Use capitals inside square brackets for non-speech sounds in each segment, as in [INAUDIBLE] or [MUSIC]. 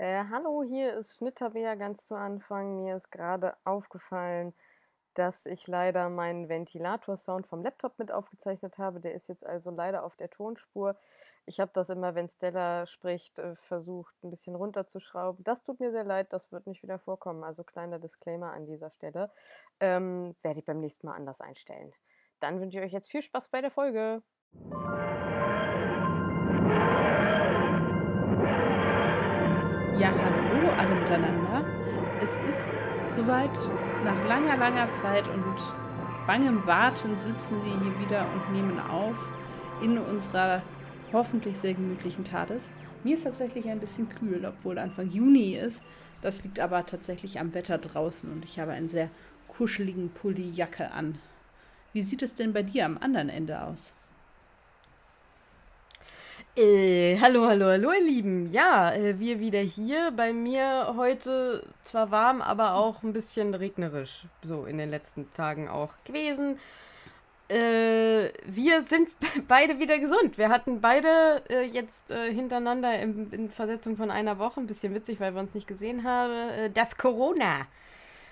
Äh, hallo, hier ist Schnitttabea ganz zu Anfang. Mir ist gerade aufgefallen, dass ich leider meinen Ventilator-Sound vom Laptop mit aufgezeichnet habe. Der ist jetzt also leider auf der Tonspur. Ich habe das immer, wenn Stella spricht, äh, versucht, ein bisschen runterzuschrauben. Das tut mir sehr leid, das wird nicht wieder vorkommen. Also kleiner Disclaimer an dieser Stelle. Ähm, werde ich beim nächsten Mal anders einstellen. Dann wünsche ich euch jetzt viel Spaß bei der Folge. Ja, hallo alle miteinander. Es ist soweit, nach langer, langer Zeit und bangem Warten sitzen wir hier wieder und nehmen auf in unserer hoffentlich sehr gemütlichen TARDIS. Mir ist tatsächlich ein bisschen kühl, obwohl Anfang Juni ist. Das liegt aber tatsächlich am Wetter draußen und ich habe einen sehr kuscheligen Pulli-Jacke an. Wie sieht es denn bei dir am anderen Ende aus? Äh, hallo, hallo, hallo, ihr Lieben. Ja, äh, wir wieder hier. Bei mir heute zwar warm, aber auch ein bisschen regnerisch. So in den letzten Tagen auch gewesen. Äh, wir sind [LAUGHS] beide wieder gesund. Wir hatten beide äh, jetzt äh, hintereinander in, in, Versetzung von einer Woche, ein bisschen witzig, weil wir uns nicht gesehen haben, äh, das Corona.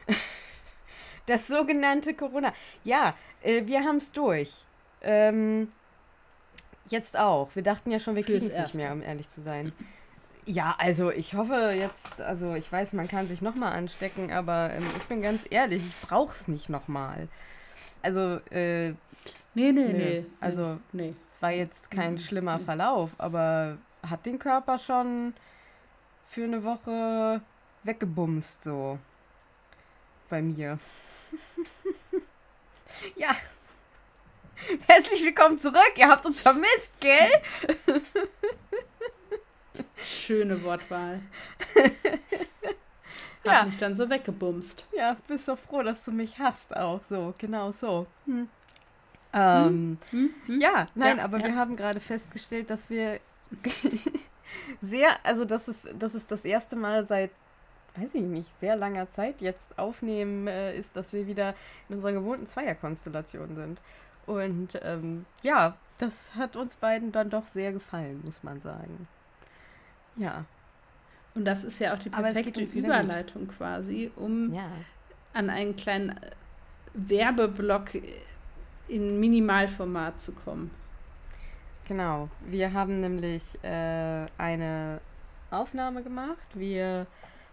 [LAUGHS] das sogenannte Corona. Ja, wir haben es durch. Ähm, Jetzt auch. Wir dachten ja schon, wir kriegen es nicht mehr, um ehrlich zu sein. Ja, also ich hoffe jetzt, also ich weiß, man kann sich nochmal anstecken, aber ähm, ich bin ganz ehrlich, ich brauch's nicht nochmal. Also, äh. Nee, nee, nee. nee also, nee. es war jetzt kein nee. schlimmer Verlauf, aber hat den Körper schon für eine Woche weggebumst, so. Bei mir. [LAUGHS] ja, [LAUGHS] Herzlich willkommen zurück. Ihr habt uns vermisst, gell? Schöne Wortwahl. [LAUGHS] Hat ja. mich dann so weggebumst. Ja, bist doch froh, dass du mich hast auch so. Genau so. Hm. Ähm, hm? Hm? Ja, nein, ja, aber ja. wir haben gerade festgestellt, dass wir [LAUGHS] sehr, also das ist, das ist das erste Mal seit weiß ich nicht, sehr langer Zeit jetzt aufnehmen, äh, ist, dass wir wieder in unserer gewohnten Zweierkonstellation sind. Und ähm, ja, das hat uns beiden dann doch sehr gefallen, muss man sagen. Ja. Und das ist ja auch die perfekte Überleitung quasi, um ja. an einen kleinen äh, Werbeblock in Minimalformat zu kommen. Genau. Wir haben nämlich äh, eine Aufnahme gemacht. Wir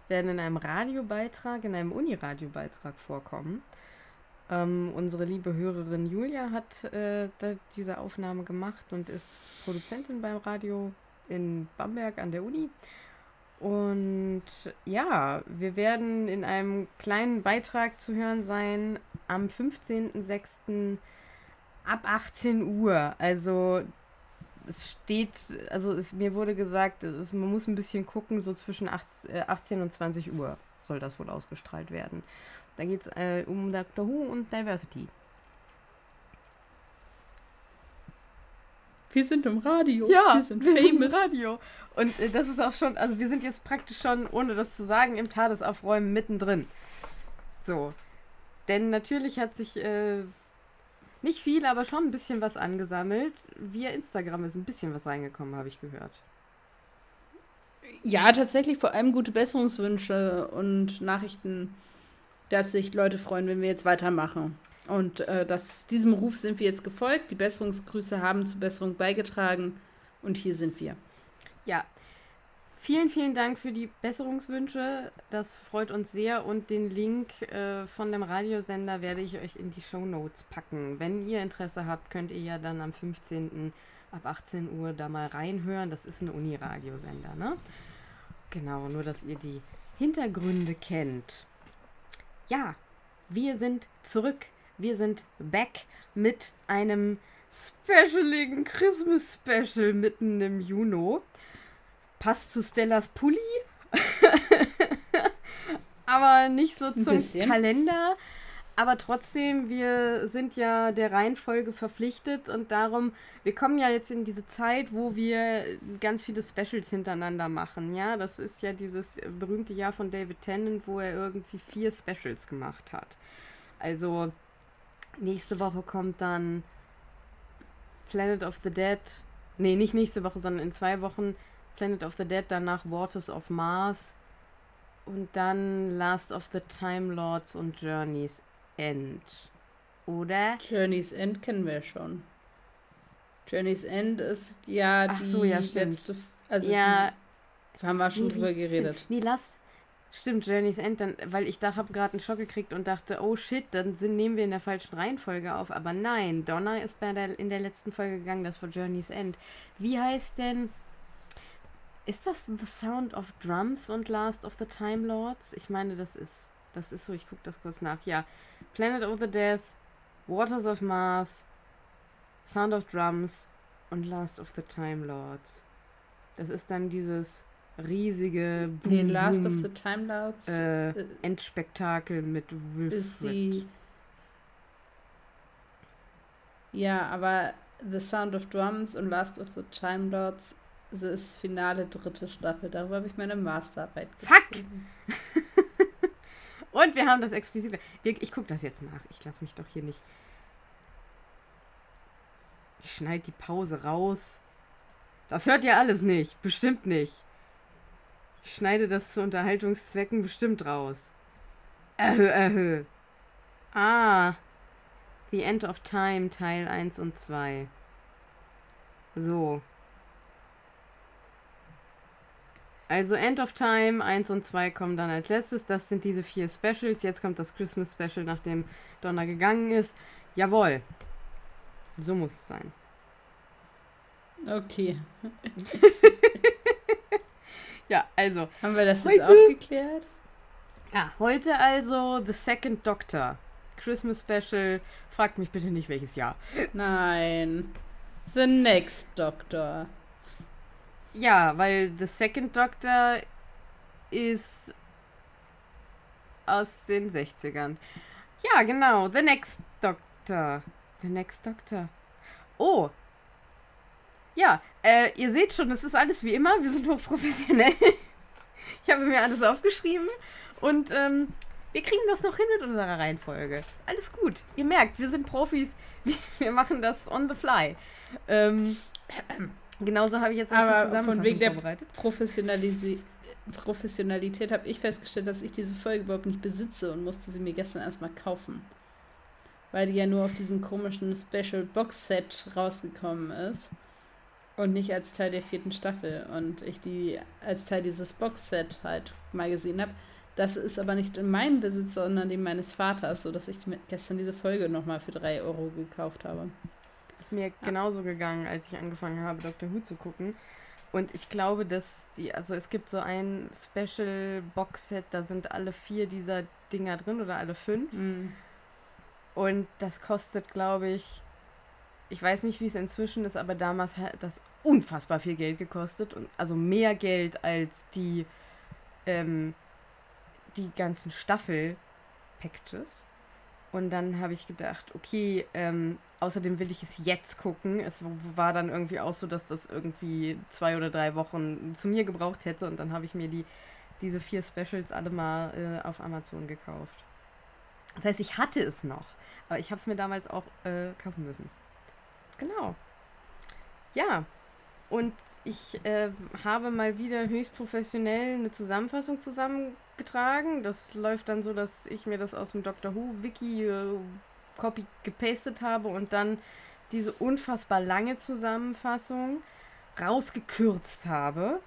werden in einem Radiobeitrag, in einem Uniradiobeitrag vorkommen. Ähm, unsere liebe Hörerin Julia hat äh, diese Aufnahme gemacht und ist Produzentin beim Radio in Bamberg an der Uni. Und ja, wir werden in einem kleinen Beitrag zu hören sein am 15.06. ab 18 Uhr. Also es steht, also es, mir wurde gesagt, es, man muss ein bisschen gucken, so zwischen 18, äh, 18 und 20 Uhr soll das wohl ausgestrahlt werden. Da geht es äh, um Doctor Who und Diversity. Wir sind im Radio. Ja, wir sind wir famous. Sind im Radio. Und äh, das ist auch schon, also wir sind jetzt praktisch schon, ohne das zu sagen, im Tadesaufräumen mittendrin. So. Denn natürlich hat sich äh, nicht viel, aber schon ein bisschen was angesammelt. Via Instagram ist ein bisschen was reingekommen, habe ich gehört. Ja, tatsächlich vor allem gute Besserungswünsche und Nachrichten dass sich Leute freuen, wenn wir jetzt weitermachen. Und äh, das, diesem Ruf sind wir jetzt gefolgt. Die Besserungsgrüße haben zur Besserung beigetragen. Und hier sind wir. Ja. Vielen, vielen Dank für die Besserungswünsche. Das freut uns sehr. Und den Link äh, von dem Radiosender werde ich euch in die Show Notes packen. Wenn ihr Interesse habt, könnt ihr ja dann am 15. ab 18 Uhr da mal reinhören. Das ist ein Uni-Radiosender, ne? Genau, nur dass ihr die Hintergründe kennt ja, wir sind zurück. Wir sind back mit einem specialigen Christmas Special mitten im Juni. Passt zu Stellas Pulli. [LAUGHS] Aber nicht so zum Kalender. Aber trotzdem, wir sind ja der Reihenfolge verpflichtet und darum, wir kommen ja jetzt in diese Zeit, wo wir ganz viele Specials hintereinander machen. Ja, das ist ja dieses berühmte Jahr von David Tennant, wo er irgendwie vier Specials gemacht hat. Also nächste Woche kommt dann Planet of the Dead. Nee, nicht nächste Woche, sondern in zwei Wochen Planet of the Dead, danach Waters of Mars und dann Last of the Time Lords und Journey's End. Oder? Journey's End kennen wir schon. Journey's End ist ja Ach die so, ja, letzte. Also ja, die, haben wir schon nee, drüber geredet. Nee, lass. Stimmt, Journey's End, dann, weil ich da habe gerade einen Schock gekriegt und dachte, oh shit, dann sind, nehmen wir in der falschen Reihenfolge auf. Aber nein, Donna ist bei der, in der letzten Folge gegangen, das war Journey's End. Wie heißt denn. Ist das The Sound of Drums und Last of the Time Lords? Ich meine, das ist. Das ist so, ich gucke das kurz nach. Ja. Planet of the Death, Waters of Mars, Sound of Drums und Last of the Time Lords. Das ist dann dieses riesige Nee, Boom, Last Boom, of the Time Lords äh, äh, Endspektakel mit Wilfred. Ja, aber The Sound of Drums und Last of the Time Lords das ist finale dritte Staffel. Darüber habe ich meine Masterarbeit Fuck! [LAUGHS] Und wir haben das explizit. Ich gucke das jetzt nach. Ich lasse mich doch hier nicht. Ich schneide die Pause raus. Das hört ihr alles nicht. Bestimmt nicht. Ich schneide das zu Unterhaltungszwecken bestimmt raus. Äh, äh. Ah. The End of Time, Teil 1 und 2. So. Also End of Time 1 und 2 kommen dann als letztes. Das sind diese vier Specials. Jetzt kommt das Christmas Special, nachdem Donner gegangen ist. Jawohl. So muss es sein. Okay. [LAUGHS] Ja, also. Haben wir das jetzt Heute- auch geklärt? Ja, heute also The Second Doctor. Christmas Special. Fragt mich bitte nicht, welches Jahr. Nein. The Next Doctor. Ja, weil The Second Doctor ist aus den 60ern. Ja, genau. The Next Doctor. The Next Doctor. Oh. Ja, äh, ihr seht schon, es ist alles wie immer. Wir sind hochprofessionell. [LAUGHS] Ich habe mir alles aufgeschrieben und ähm, wir kriegen das noch hin mit unserer Reihenfolge. Alles gut. Ihr merkt, wir sind Profis. [LAUGHS] Wir machen das on the fly. Ähm, genauso habe ich jetzt auch Aber die von wegen der. Professionalisi Professionalität habe ich festgestellt, dass ich diese Folge überhaupt nicht besitze und musste sie mir gestern erstmal kaufen. Weil die ja nur auf diesem komischen Special Box Set rausgekommen ist. Und nicht als Teil der vierten Staffel. Und ich die als Teil dieses Box Set halt mal gesehen habe. Das ist aber nicht in meinem Besitz, sondern dem meines Vaters, sodass ich mir gestern diese Folge nochmal für 3 Euro gekauft habe. Ist mir genauso gegangen, als ich angefangen habe, Doctor Who zu gucken. Und ich glaube, dass die, also es gibt so ein Special Box Set, da sind alle vier dieser Dinger drin oder alle fünf. Mhm. Und das kostet, glaube ich, ich weiß nicht, wie es inzwischen ist, aber damals hat das unfassbar viel Geld gekostet. Und also mehr Geld als die, ähm, die ganzen Staffel-Packages. Und dann habe ich gedacht, okay, ähm, außerdem will ich es jetzt gucken. Es war dann irgendwie auch so, dass das irgendwie zwei oder drei Wochen zu mir gebraucht hätte. Und dann habe ich mir die, diese vier Specials alle mal äh, auf Amazon gekauft. Das heißt, ich hatte es noch. Aber ich habe es mir damals auch äh, kaufen müssen. Genau. Ja. Und ich äh, habe mal wieder höchst professionell eine Zusammenfassung zusammengetragen. Das läuft dann so, dass ich mir das aus dem Doctor Who Wiki äh, Copy gepastet habe und dann diese unfassbar lange Zusammenfassung rausgekürzt habe,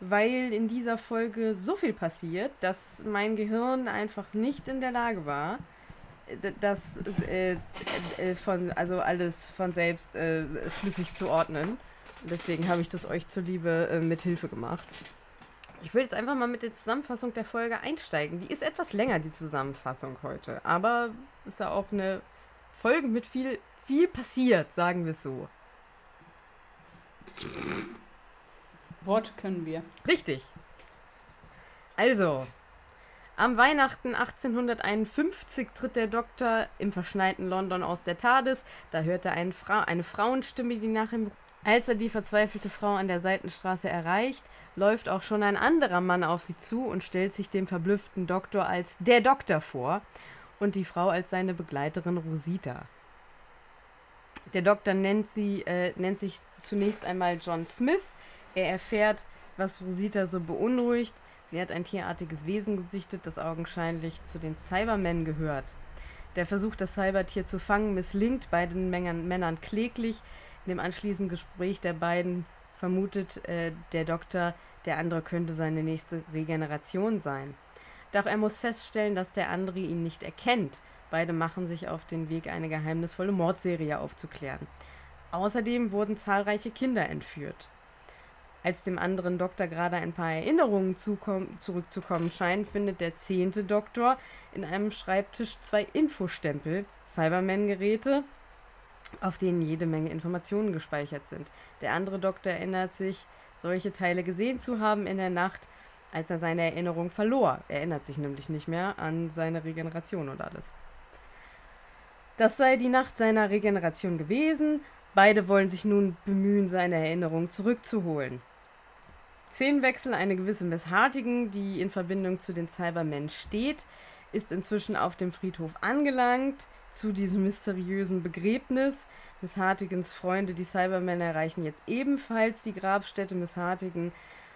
weil in dieser Folge so viel passiert, dass mein Gehirn einfach nicht in der Lage war, d- das äh, äh, von also alles von selbst äh, schlüssig zu ordnen. Deswegen habe ich das euch zuliebe äh, mit Hilfe gemacht. Ich will jetzt einfach mal mit der Zusammenfassung der Folge einsteigen. Die ist etwas länger, die Zusammenfassung heute. Aber ist ja auch eine Folge mit viel, viel passiert, sagen wir es so. Worte können wir. Richtig. Also, am Weihnachten 1851 tritt der Doktor im verschneiten London aus der TARDIS. Da hört er eine, Fra eine Frauenstimme, die nach ihm. Als er die verzweifelte Frau an der Seitenstraße erreicht, läuft auch schon ein anderer Mann auf sie zu und stellt sich dem verblüfften Doktor als der Doktor vor und die Frau als seine Begleiterin Rosita. Der Doktor nennt, sie, äh, nennt sich zunächst einmal John Smith. Er erfährt was Rosita so beunruhigt. Sie hat ein tierartiges Wesen gesichtet, das augenscheinlich zu den Cybermen gehört. Der Versuch, das Cybertier zu fangen, misslingt beiden Männern kläglich. In dem anschließenden Gespräch der beiden vermutet äh, der Doktor, der andere könnte seine nächste Regeneration sein. Doch er muss feststellen, dass der andere ihn nicht erkennt. Beide machen sich auf den Weg, eine geheimnisvolle Mordserie aufzuklären. Außerdem wurden zahlreiche Kinder entführt. Als dem anderen Doktor gerade ein paar Erinnerungen zurückzukommen scheinen, findet der zehnte Doktor in einem Schreibtisch zwei Infostempel, Cyberman-Geräte, auf denen jede Menge Informationen gespeichert sind. Der andere Doktor erinnert sich, solche Teile gesehen zu haben in der Nacht, als er seine Erinnerung verlor. Er erinnert sich nämlich nicht mehr an seine Regeneration und alles. Das sei die Nacht seiner Regeneration gewesen. Beide wollen sich nun bemühen, seine Erinnerung zurückzuholen. Szenenwechsel, eine gewisse Miss Hartigan, die in Verbindung zu den Cybermen steht, ist inzwischen auf dem Friedhof angelangt, zu diesem mysteriösen Begräbnis. Miss Hartigans Freunde, die Cybermen, erreichen jetzt ebenfalls die Grabstätte. Miss Hartigan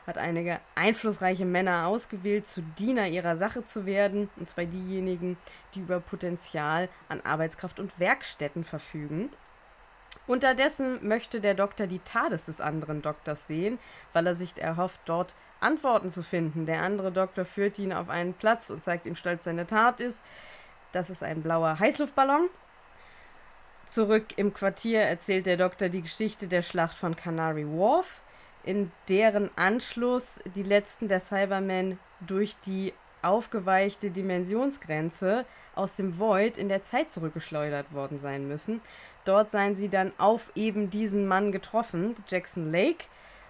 hat einige einflussreiche Männer ausgewählt, zu Diener ihrer Sache zu werden, und zwar diejenigen, die über Potenzial an Arbeitskraft und Werkstätten verfügen. Unterdessen möchte der Doktor die Tades des anderen Doktors sehen, weil er sich erhofft, dort Antworten zu finden. Der andere Doktor führt ihn auf einen Platz und zeigt ihm stolz seine Tat ist. Das ist ein blauer Heißluftballon. Zurück im Quartier erzählt der Doktor die Geschichte der Schlacht von Canary Wharf, in deren Anschluss die letzten der Cybermen durch die aufgeweichte Dimensionsgrenze aus dem Void in der Zeit zurückgeschleudert worden sein müssen. Dort seien sie dann auf eben diesen Mann getroffen, Jackson Lake.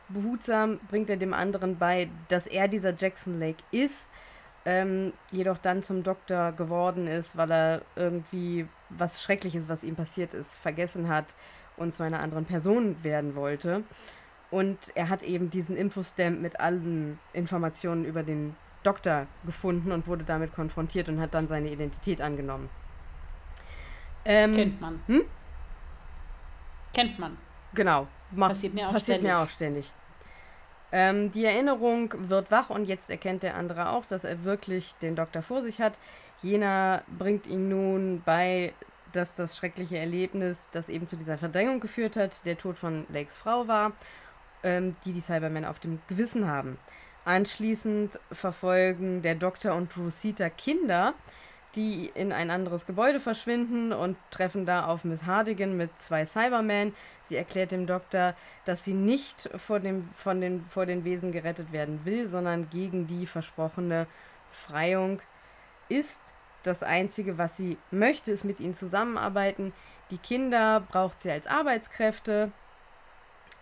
Behutsam bringt er dem anderen bei, dass er dieser Jackson Lake ist, ähm, jedoch dann zum Doktor geworden ist, weil er irgendwie was Schreckliches, was ihm passiert ist, vergessen hat und zu einer anderen Person werden wollte. Und er hat eben diesen Infostamp mit allen Informationen über den Doktor gefunden und wurde damit konfrontiert und hat dann seine Identität angenommen. Ähm, Kennt man. Hm? Kennt man. Genau. Macht, passiert mir auch passiert ständig. Mir auch ständig. Ähm, die Erinnerung wird wach und jetzt erkennt der andere auch, dass er wirklich den Doktor vor sich hat. Jener bringt ihn nun bei, dass das schreckliche Erlebnis, das eben zu dieser Verdrängung geführt hat, der Tod von Lakes Frau war, ähm, die die Cybermen auf dem Gewissen haben. Anschließend verfolgen der Doktor und Rosita Kinder, die in ein anderes Gebäude verschwinden und treffen da auf Miss Hardigan mit zwei Cybermen. Sie erklärt dem Doktor, dass sie nicht vor, dem, von den, vor den Wesen gerettet werden will, sondern gegen die versprochene Befreiung ist. Das Einzige, was sie möchte, ist mit ihnen zusammenarbeiten. Die Kinder braucht sie als Arbeitskräfte.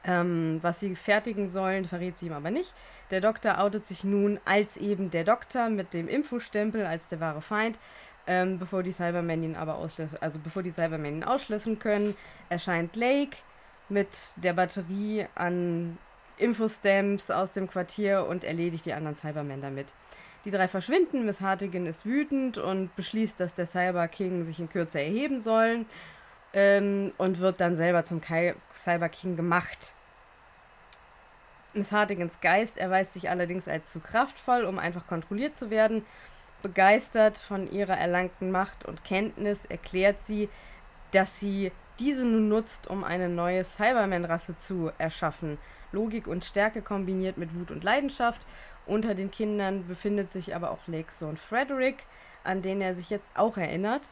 Ähm, was sie fertigen sollen, verrät sie ihm aber nicht. Der Doktor outet sich nun als eben der Doktor mit dem Infostempel als der wahre Feind. Ähm, bevor die Cybermen ihn aber auslösen, also bevor die Cybermen ihn ausschließen können, erscheint Lake mit der Batterie an Infostamps aus dem Quartier und erledigt die anderen Cybermen damit. Die drei verschwinden, Miss Hartigan ist wütend und beschließt, dass der Cyber King sich in Kürze erheben soll ähm, und wird dann selber zum Kai Cyber King gemacht. Miss Hartigans Geist erweist sich allerdings als zu kraftvoll, um einfach kontrolliert zu werden. Begeistert von ihrer erlangten Macht und Kenntnis erklärt sie, dass sie diese nun nutzt, um eine neue Cyberman-Rasse zu erschaffen. Logik und Stärke kombiniert mit Wut und Leidenschaft. Unter den Kindern befindet sich aber auch Lakes Sohn Frederick, an den er sich jetzt auch erinnert.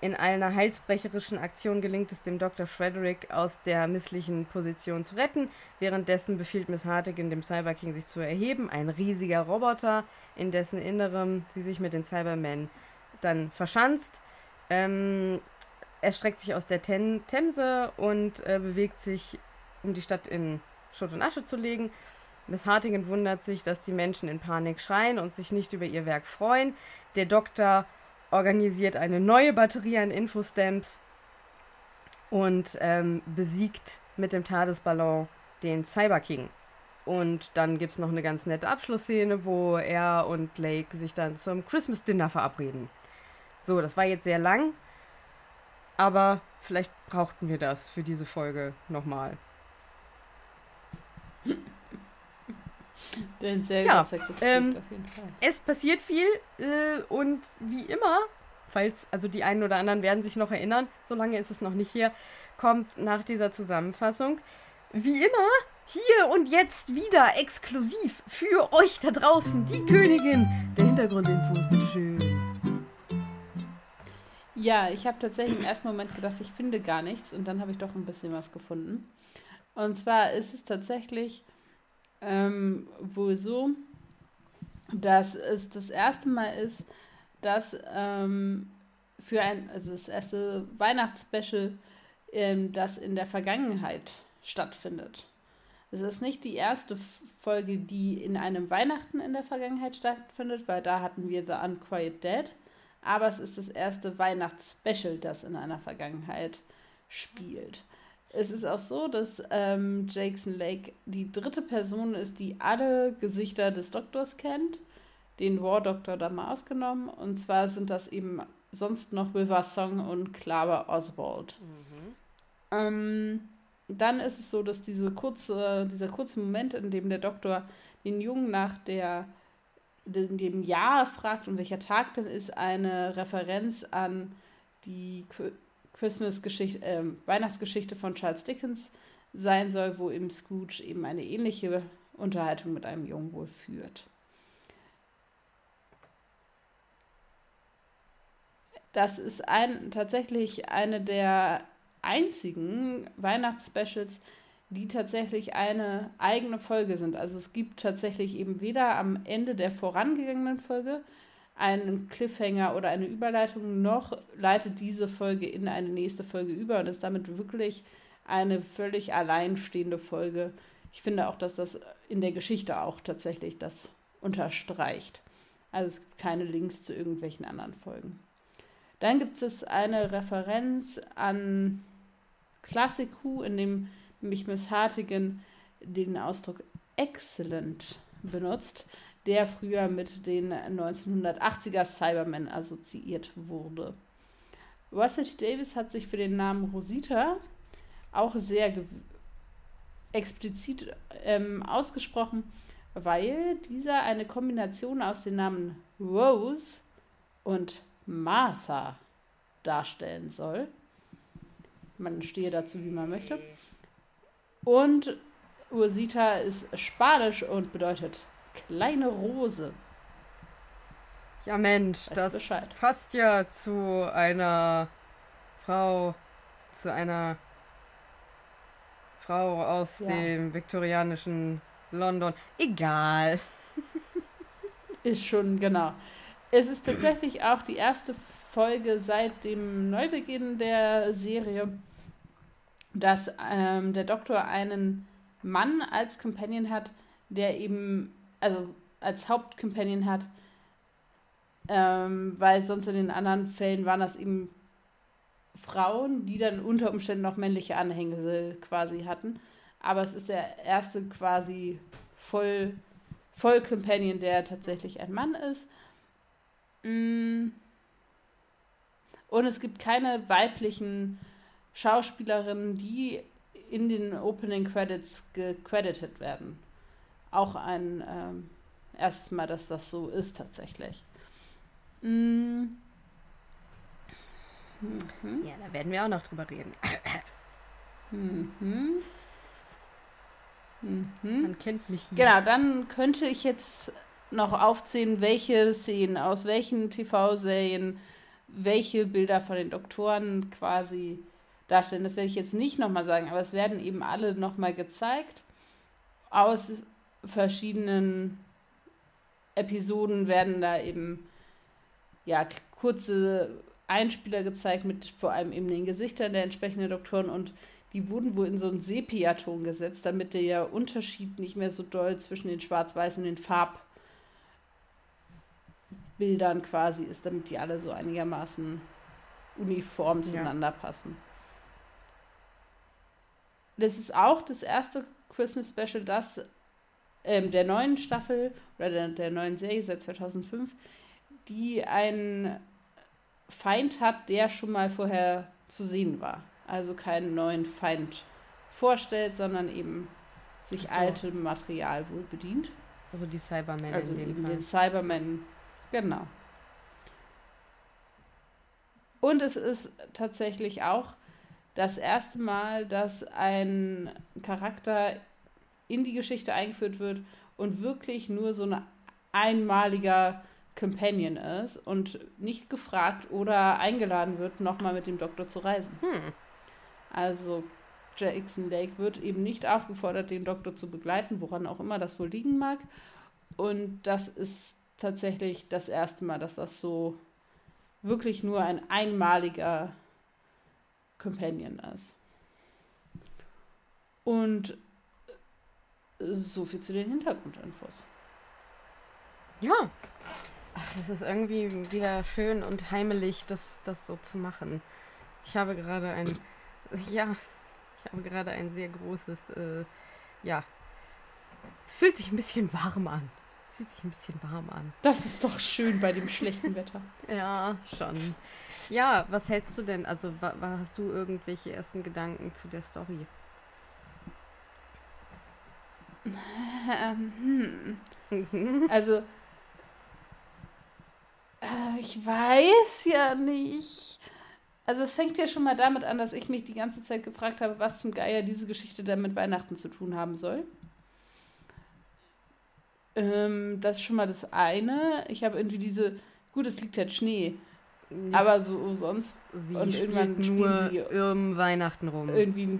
In einer heilsbrecherischen Aktion gelingt es dem Dr. Frederick aus der misslichen Position zu retten. Währenddessen befiehlt Miss Hartigan dem Cyber King sich zu erheben, ein riesiger Roboter, in dessen Innerem sie sich mit den Cybermen dann verschanzt. Ähm, er streckt sich aus der Ten Themse und äh, bewegt sich, um die Stadt in Schutt und Asche zu legen. Miss Hartigan wundert sich, dass die Menschen in Panik schreien und sich nicht über ihr Werk freuen. Der Doktor organisiert eine neue Batterie an Infostamps und ähm, besiegt mit dem Tadesballon den Cyber King. Und dann gibt es noch eine ganz nette Abschlussszene, wo er und Lake sich dann zum Christmas Dinner verabreden. So, das war jetzt sehr lang, aber vielleicht brauchten wir das für diese Folge nochmal. Den sehr ja, ähm, Es passiert viel äh, und wie immer, falls, also die einen oder anderen werden sich noch erinnern, so lange ist es noch nicht hier, kommt nach dieser Zusammenfassung, wie immer, hier und jetzt wieder exklusiv für euch da draußen, die Königin der Hintergrundinfos, bitteschön. Ja, ich habe tatsächlich im ersten Moment gedacht, ich finde gar nichts und dann habe ich doch ein bisschen was gefunden. Und zwar ist es tatsächlich ähm, wohl so, dass es das erste Mal ist, dass ähm, für ein, also das erste Weihnachtsspecial, ähm, das in der Vergangenheit stattfindet. Es ist nicht die erste Folge, die in einem Weihnachten in der Vergangenheit stattfindet, weil da hatten wir The Unquiet Dead. Aber es ist das erste Weihnachtsspecial, das in einer Vergangenheit spielt. Es ist auch so, dass ähm, Jackson Lake die dritte Person ist, die alle Gesichter des Doktors kennt. Den War Doctor da mal ausgenommen. Und zwar sind das eben sonst noch River Song und Clara Oswald. Mhm. Ähm, dann ist es so, dass diese kurze, dieser kurze Moment, in dem der Doktor den Jungen nach der, in dem Jahr fragt und welcher Tag denn ist, eine Referenz an die Christmas-Geschichte, äh, Weihnachtsgeschichte von Charles Dickens sein soll, wo eben Scrooge eben eine ähnliche Unterhaltung mit einem Jungen wohl führt. Das ist ein, tatsächlich eine der einzigen Weihnachtsspecials, die tatsächlich eine eigene Folge sind. Also es gibt tatsächlich eben weder am Ende der vorangegangenen Folge einen Cliffhanger oder eine Überleitung, noch leitet diese Folge in eine nächste Folge über und ist damit wirklich eine völlig alleinstehende Folge. Ich finde auch, dass das in der Geschichte auch tatsächlich das unterstreicht. Also es gibt keine Links zu irgendwelchen anderen Folgen. Dann gibt es eine Referenz an Classic Who, in dem nämlich Miss Hartigan den Ausdruck excellent benutzt, der früher mit den 1980er Cybermen assoziiert wurde. Russell Davis hat sich für den Namen Rosita auch sehr explizit ähm, ausgesprochen, weil dieser eine Kombination aus den Namen Rose und Martha darstellen soll. Man stehe dazu, wie man möchte. Und Rosita ist spanisch und bedeutet kleine Rose. Ja, Mensch, weißt das Bescheid. passt ja zu einer Frau, zu einer Frau aus ja. dem viktorianischen London. Egal. [LAUGHS] Ist schon, genau. Es ist tatsächlich auch die erste Folge seit dem Neubeginn der Serie, dass ähm, der Doktor einen Mann als Companion hat, der eben also als Hauptcompanion hat, ähm, weil sonst in den anderen Fällen waren das eben Frauen, die dann unter Umständen noch männliche Anhängsel quasi hatten. Aber es ist der erste quasi voll, voll Companion, der tatsächlich ein Mann ist. Mm. Und es gibt keine weiblichen Schauspielerinnen, die in den Opening Credits gecredited werden auch ein ähm, erstes Mal, dass das so ist tatsächlich. Mhm. Mhm. Ja, da werden wir auch noch drüber reden. Mhm. Mhm. Man kennt mich hier. Genau, dann könnte ich jetzt noch aufzählen, welche Szenen aus welchen TV-Serien welche Bilder von den Doktoren quasi darstellen. Das werde ich jetzt nicht nochmal sagen, aber es werden eben alle nochmal gezeigt. Aus verschiedenen Episoden werden da eben ja kurze Einspieler gezeigt mit vor allem eben den Gesichtern der entsprechenden Doktoren und die wurden wohl in so einen Sepiaton gesetzt, damit der Unterschied nicht mehr so doll zwischen den Schwarz-Weiß und den Farbbildern quasi ist, damit die alle so einigermaßen uniform zueinander ja. passen. Das ist auch das erste Christmas Special, das ähm, der neuen Staffel oder der, der neuen Serie seit 2005, die einen Feind hat, der schon mal vorher zu sehen war. Also keinen neuen Feind vorstellt, sondern eben sich so. altem Material wohl bedient. Also die Cybermen Also in dem eben Fall. den Cybermen. Genau. Und es ist tatsächlich auch das erste Mal, dass ein Charakter in die Geschichte eingeführt wird und wirklich nur so ein einmaliger Companion ist und nicht gefragt oder eingeladen wird, nochmal mit dem Doktor zu reisen. Hm. Also Jackson Lake wird eben nicht aufgefordert, den Doktor zu begleiten, woran auch immer das wohl liegen mag. Und das ist tatsächlich das erste Mal, dass das so wirklich nur ein einmaliger Companion ist. Und so viel zu den Hintergrundinfos. Ja. Ach, das ist irgendwie wieder schön und heimelig, das, das so zu machen. Ich habe gerade ein, ja, ich habe gerade ein sehr großes, äh, ja, es fühlt sich ein bisschen warm an. Fühlt sich ein bisschen warm an. Das ist doch schön bei dem schlechten [LAUGHS] Wetter. Ja, schon. Ja, was hältst du denn? Also, wa, wa, hast du irgendwelche ersten Gedanken zu der Story? Ähm, hm. Also, äh, ich weiß ja nicht. Also es fängt ja schon mal damit an, dass ich mich die ganze Zeit gefragt habe, was zum Geier diese Geschichte denn mit Weihnachten zu tun haben soll. Ähm, das ist schon mal das eine. Ich habe irgendwie diese, gut, es liegt halt Schnee, Nicht- aber so sonst sie und spielt irgendwann spielen nur sie um Weihnachten rum. irgendwie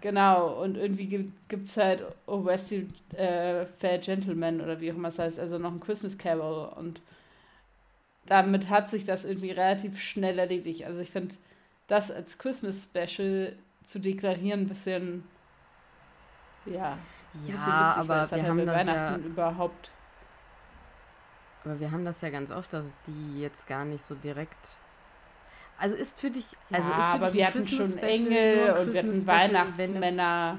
Genau, und irgendwie gibt es halt Oh Westy äh, Fair Gentleman oder wie auch immer es heißt, also noch ein Christmas Carol und damit hat sich das irgendwie relativ schnell erledigt. Also ich finde, das als Christmas Special zu deklarieren ein bisschen, ja, ja, witzig, aber wir haben das ja, überhaupt, aber wir haben das ja ganz oft, dass die jetzt gar nicht so direkt. Also ist für dich, also ja, ist für aber wir hatten Christmas schon Engel und wir hatten Weihnachtsmänner.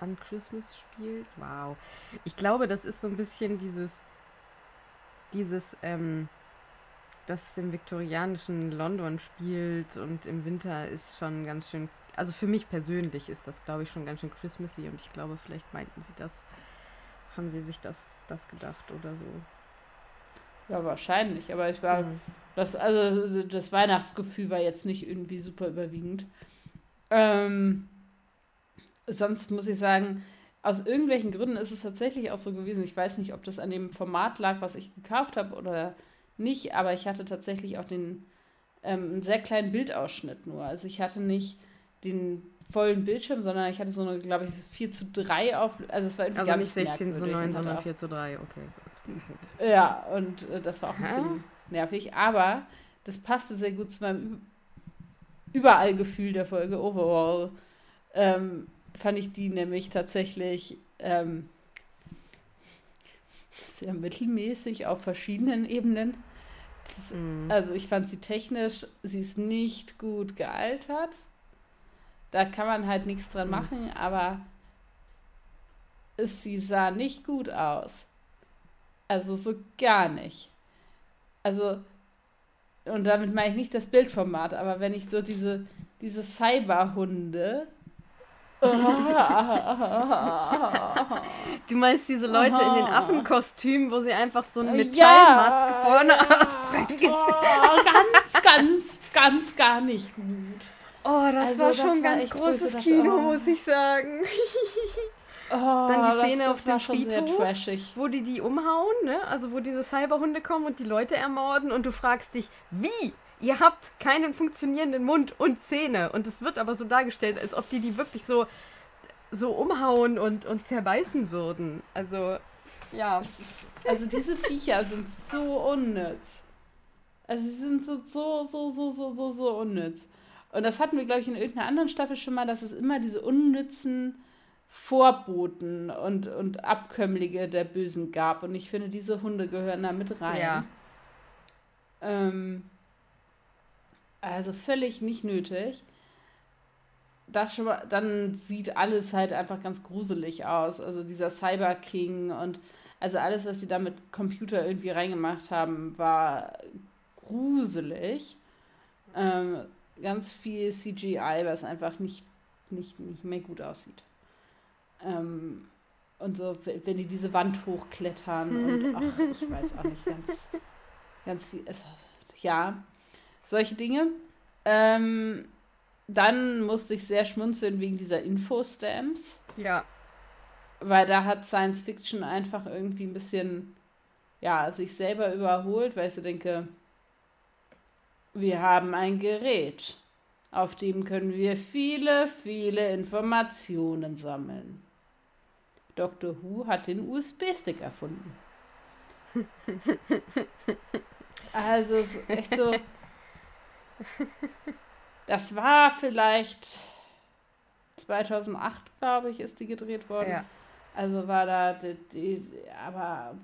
an Christmas spielt. Wow. Ich glaube, das ist so ein bisschen dieses, dieses, ähm, dass es im viktorianischen London spielt und im Winter ist schon ganz schön, also für mich persönlich ist das, glaube ich, schon ganz schön Christmassy und ich glaube, vielleicht meinten sie das, haben sie sich das, das gedacht oder so. Ja, wahrscheinlich, aber ich war Mhm. Das, also das Weihnachtsgefühl war jetzt nicht irgendwie super überwiegend. Ähm, sonst muss ich sagen, aus irgendwelchen Gründen ist es tatsächlich auch so gewesen. Ich weiß nicht, ob das an dem Format lag, was ich gekauft habe oder nicht, aber ich hatte tatsächlich auch den ähm, einen sehr kleinen Bildausschnitt nur. Also ich hatte nicht den vollen Bildschirm, sondern ich hatte so eine, glaube ich, 4 zu 3 auf. Also es war irgendwie Also nicht 16 zu merkwürdig 9, und sondern hatte 4 zu 3, okay. [LAUGHS] Ja, und äh, das war auch ein Hä? bisschen nervig, aber das passte sehr gut zu meinem Ü- Überallgefühl der Folge overall. Ähm, fand ich die nämlich tatsächlich ähm, sehr mittelmäßig auf verschiedenen Ebenen. Das, Mhm. also ich fand sie technisch, sie ist nicht gut gealtert. Da kann man halt nichts dran Mhm. machen, aber es, sie sah nicht gut aus. Also so gar nicht. Also, und damit meine ich nicht das Bildformat, aber wenn ich so diese, diese Cyberhunde. [LAUGHS] Du meinst diese Leute in den. Affenkostümen, wo sie einfach so eine Ja. Metallmaske vorne [LAUGHS] oh, ganz, ganz, ganz gar nicht gut. Oh, das Also, war das schon war ganz echt großes das- Kino, oh. muss ich sagen. Oh, [LAUGHS] Dann die Szene das, auf das dem Friedhof. Wo die die umhauen, ne? Also wo diese Cyberhunde kommen und die Leute ermorden und du fragst dich, wie? Ihr habt keinen funktionierenden Mund und Zähne. Und es wird aber so dargestellt, als ob die die wirklich so, so umhauen und, und zerbeißen würden. Also, ja. Also diese Viecher sind so unnütz. Also sie sind so, so, so, so, so, so, so unnütz. Und das hatten wir, glaube ich, in irgendeiner anderen Staffel schon mal, dass es immer diese unnützen Vorboten und, und Abkömmlinge der Bösen gab. Und ich finde, diese Hunde gehören da mit rein. Ja. Ähm, also völlig nicht nötig. Das schon mal, dann sieht alles halt einfach ganz gruselig aus. Also dieser Cyber King und also alles, was sie da mit Computer irgendwie reingemacht haben, war gruselig. Ähm, ganz viel CGI, was einfach nicht, nicht, nicht mehr gut aussieht. Ähm, und so, wenn die diese Wand hochklettern und [LAUGHS] ach, ich weiß auch nicht, ganz, ganz viel. Ja, solche Dinge. Ähm, dann musste ich sehr schmunzeln wegen dieser Infostamps. Ja. Weil da hat Science Fiction einfach irgendwie ein bisschen, ja, sich selber überholt, weil ich so denke, wir haben ein Gerät, auf dem können wir viele, viele Informationen sammeln. Dr. Who hat den USB-Stick erfunden. also es ist echt so. Das war vielleicht 2008, glaube ich, ist die gedreht worden. Ja. Also war da die, die, aber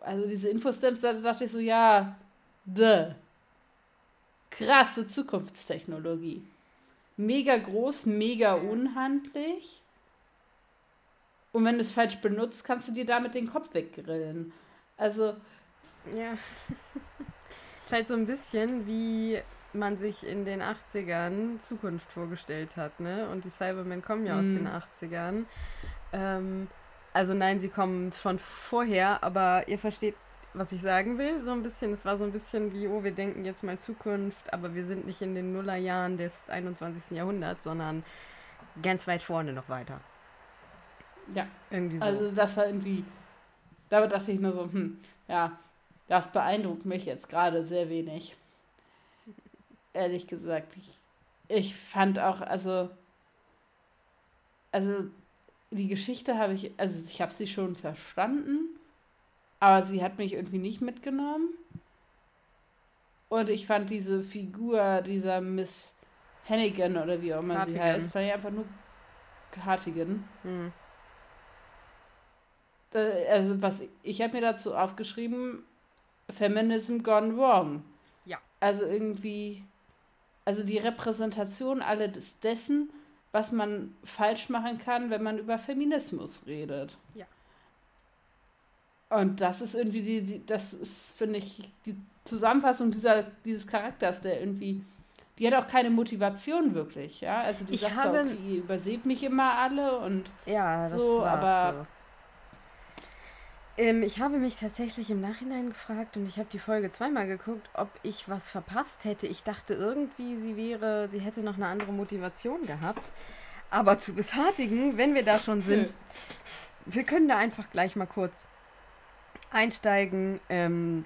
also diese Infostamps, da dachte ich so, ja, the krasse Zukunftstechnologie. Mega groß, mega unhandlich. Und wenn du es falsch benutzt, kannst du dir damit den Kopf weggrillen. Also. Ja. [LAUGHS] ist halt so ein bisschen wie man sich in den 80ern Zukunft vorgestellt hat, ne? Und die Cybermen kommen ja aus mm. den 80ern. Ähm, also nein, sie kommen schon vorher, aber ihr versteht, was ich sagen will, so ein bisschen. Es war so ein bisschen wie, oh, wir denken jetzt mal Zukunft, aber wir sind nicht in den Nullerjahren des 21. Jahrhunderts, sondern ganz weit vorne noch weiter. Ja. Irgendwie so. Also das war irgendwie, da dachte ich nur so, hm, ja, das beeindruckt mich jetzt gerade sehr wenig. Ehrlich gesagt. Ich, ich fand auch, also, also die Geschichte habe ich, also ich habe sie schon verstanden, aber sie hat mich irgendwie nicht mitgenommen. Und ich fand diese Figur dieser Miss Hannigan oder wie auch immer Hartigan. sie heißt, fand ich einfach nur Hartigan. Hm also was ich habe mir dazu aufgeschrieben, Feminism gone wrong. Ja. Also irgendwie, also die Repräsentation alles dessen, was man falsch machen kann, wenn man über Feminismus redet. Ja. Und das ist irgendwie die, die das ist, finde ich, die Zusammenfassung dieser, dieses Charakters, der irgendwie, die hat auch keine Motivation wirklich, ja. Also die ich sagt habe, so, okay, überseht mich immer alle und ja, so, aber so. Ähm, ich habe mich tatsächlich im Nachhinein gefragt und ich habe die Folge zweimal geguckt, ob ich was verpasst hätte. Ich dachte irgendwie, sie wäre, sie hätte noch eine andere Motivation gehabt. Aber zu besartigen, wenn wir da schon sind, wir können da einfach gleich mal kurz einsteigen. Ähm,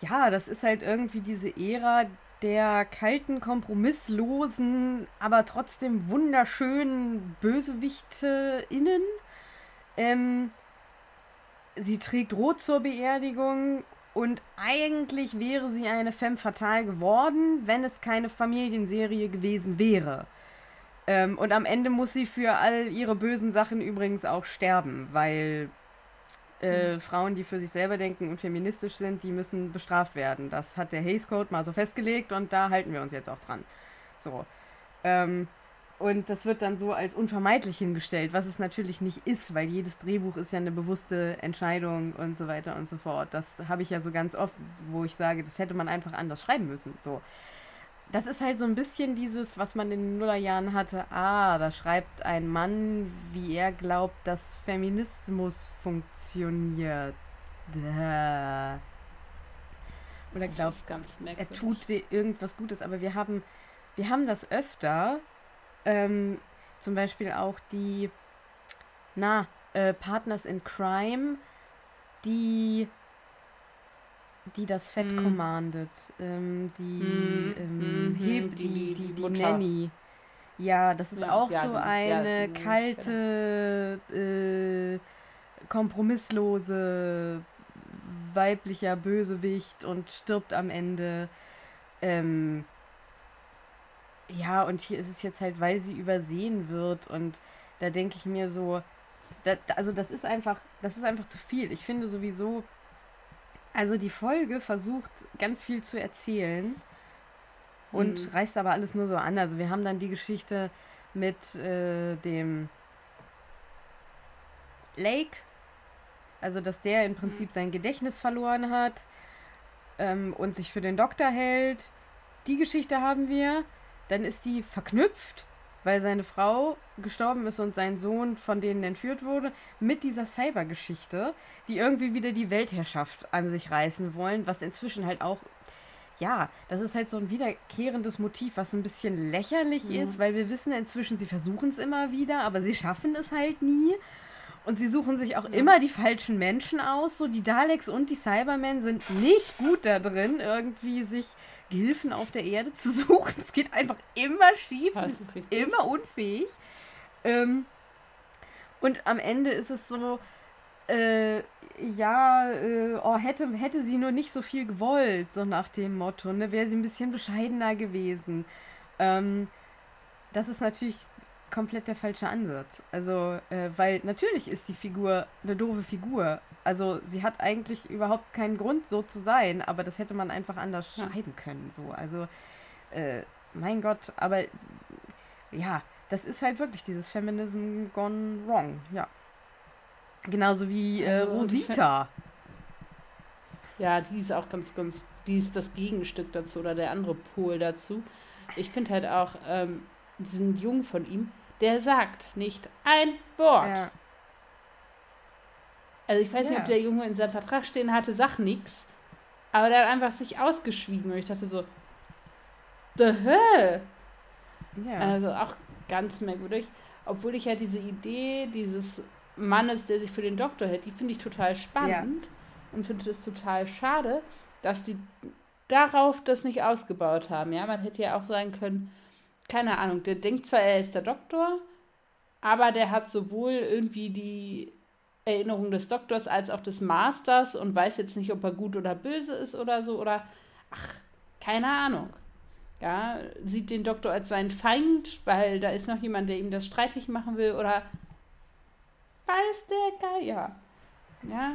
ja, das ist halt irgendwie diese Ära der kalten, kompromisslosen, aber trotzdem wunderschönen Bösewichte innen. Ähm, sie trägt rot zur Beerdigung und eigentlich wäre sie eine femme fatale geworden, wenn es keine Familienserie gewesen wäre. Ähm, und am Ende muss sie für all ihre bösen Sachen übrigens auch sterben, weil äh. Frauen, die für sich selber denken und feministisch sind, die müssen bestraft werden. Das hat der Hays Code mal so festgelegt und da halten wir uns jetzt auch dran. So. Ähm, und das wird dann so als unvermeidlich hingestellt, was es natürlich nicht ist, weil jedes Drehbuch ist ja eine bewusste Entscheidung und so weiter und so fort. Das habe ich ja so ganz oft, wo ich sage, das hätte man einfach anders schreiben müssen. So. Das ist halt so ein bisschen dieses, was man in den Nullerjahren hatte. Ah, da schreibt ein Mann, wie er glaubt, dass Feminismus funktioniert. Da. Oder glaubt, er tut irgendwas Gutes. Aber wir haben, wir haben das öfter, ähm, zum Beispiel auch die, na, äh, Partners in Crime, die die das Fett mm. commandet, ähm, die, mm. ähm, mm Heb, die, die, die, die, Nanny. Ja, das ist ja, auch ja, so eine ja, kalte, äh, kompromisslose weiblicher Bösewicht und stirbt am Ende. Ähm, ja, und hier ist es jetzt halt, weil sie übersehen wird und da denke ich mir so, da, also das ist einfach, das ist einfach zu viel. Ich finde sowieso, also die Folge versucht ganz viel zu erzählen und mhm. reißt aber alles nur so an. Also wir haben dann die Geschichte mit äh, dem Lake, also dass der im Prinzip mhm. sein Gedächtnis verloren hat ähm, und sich für den Doktor hält. Die Geschichte haben wir. Dann ist die verknüpft weil seine Frau gestorben ist und sein Sohn von denen entführt wurde, mit dieser Cyber-Geschichte, die irgendwie wieder die Weltherrschaft an sich reißen wollen, was inzwischen halt auch, ja, das ist halt so ein wiederkehrendes Motiv, was ein bisschen lächerlich Ja. ist, weil wir wissen inzwischen, sie versuchen es immer wieder, aber sie schaffen es halt nie. Und sie suchen sich auch Ja. immer die falschen Menschen aus. So die Daleks und die Cybermen sind nicht gut da drin, irgendwie sich Gehilfen auf der Erde zu suchen. Es geht einfach immer schief. Immer unfähig. Ähm, und am Ende ist es so, äh, ja, äh, oh, hätte, hätte sie nur nicht so viel gewollt, so nach dem Motto, ne, wäre sie ein bisschen bescheidener gewesen. Ähm, das ist natürlich komplett der falsche Ansatz. Also, äh, weil natürlich ist die Figur eine doofe Figur. Also, sie hat eigentlich überhaupt keinen Grund, so zu sein, aber das hätte man einfach anders Ja. schreiben können. So, also, äh, mein Gott, aber ja, das ist halt wirklich dieses Feminism gone wrong, ja. Genauso wie äh, Also, Rosita. Ja, die ist auch ganz, ganz, die ist das Gegenstück dazu oder der andere Pol dazu. Ich finde halt auch ähm, diesen Jungen von ihm, der sagt nicht ein Wort. Ja, Also ich weiß nicht, Ja. ob der Junge in seinem Vertrag stehen hatte, sag nix. Aber der hat einfach sich ausgeschwiegen und ich dachte so, the hell? ja. Also auch ganz merkwürdig. Obwohl ich halt diese Idee dieses Mannes, der sich für den Doktor hält, die finde ich total spannend und finde es total schade, dass die darauf das nicht ausgebaut haben. Ja, man hätte ja auch sagen können, keine Ahnung, der denkt zwar, er ist der Doktor, aber der hat sowohl irgendwie die Erinnerung des Doktors als auch des Masters und weiß jetzt nicht, ob er gut oder böse ist oder so oder ach, keine Ahnung. Ja, sieht den Doktor als seinen Feind, weil da ist noch jemand, der ihm das streitig machen will oder weiß der Geier. Ja.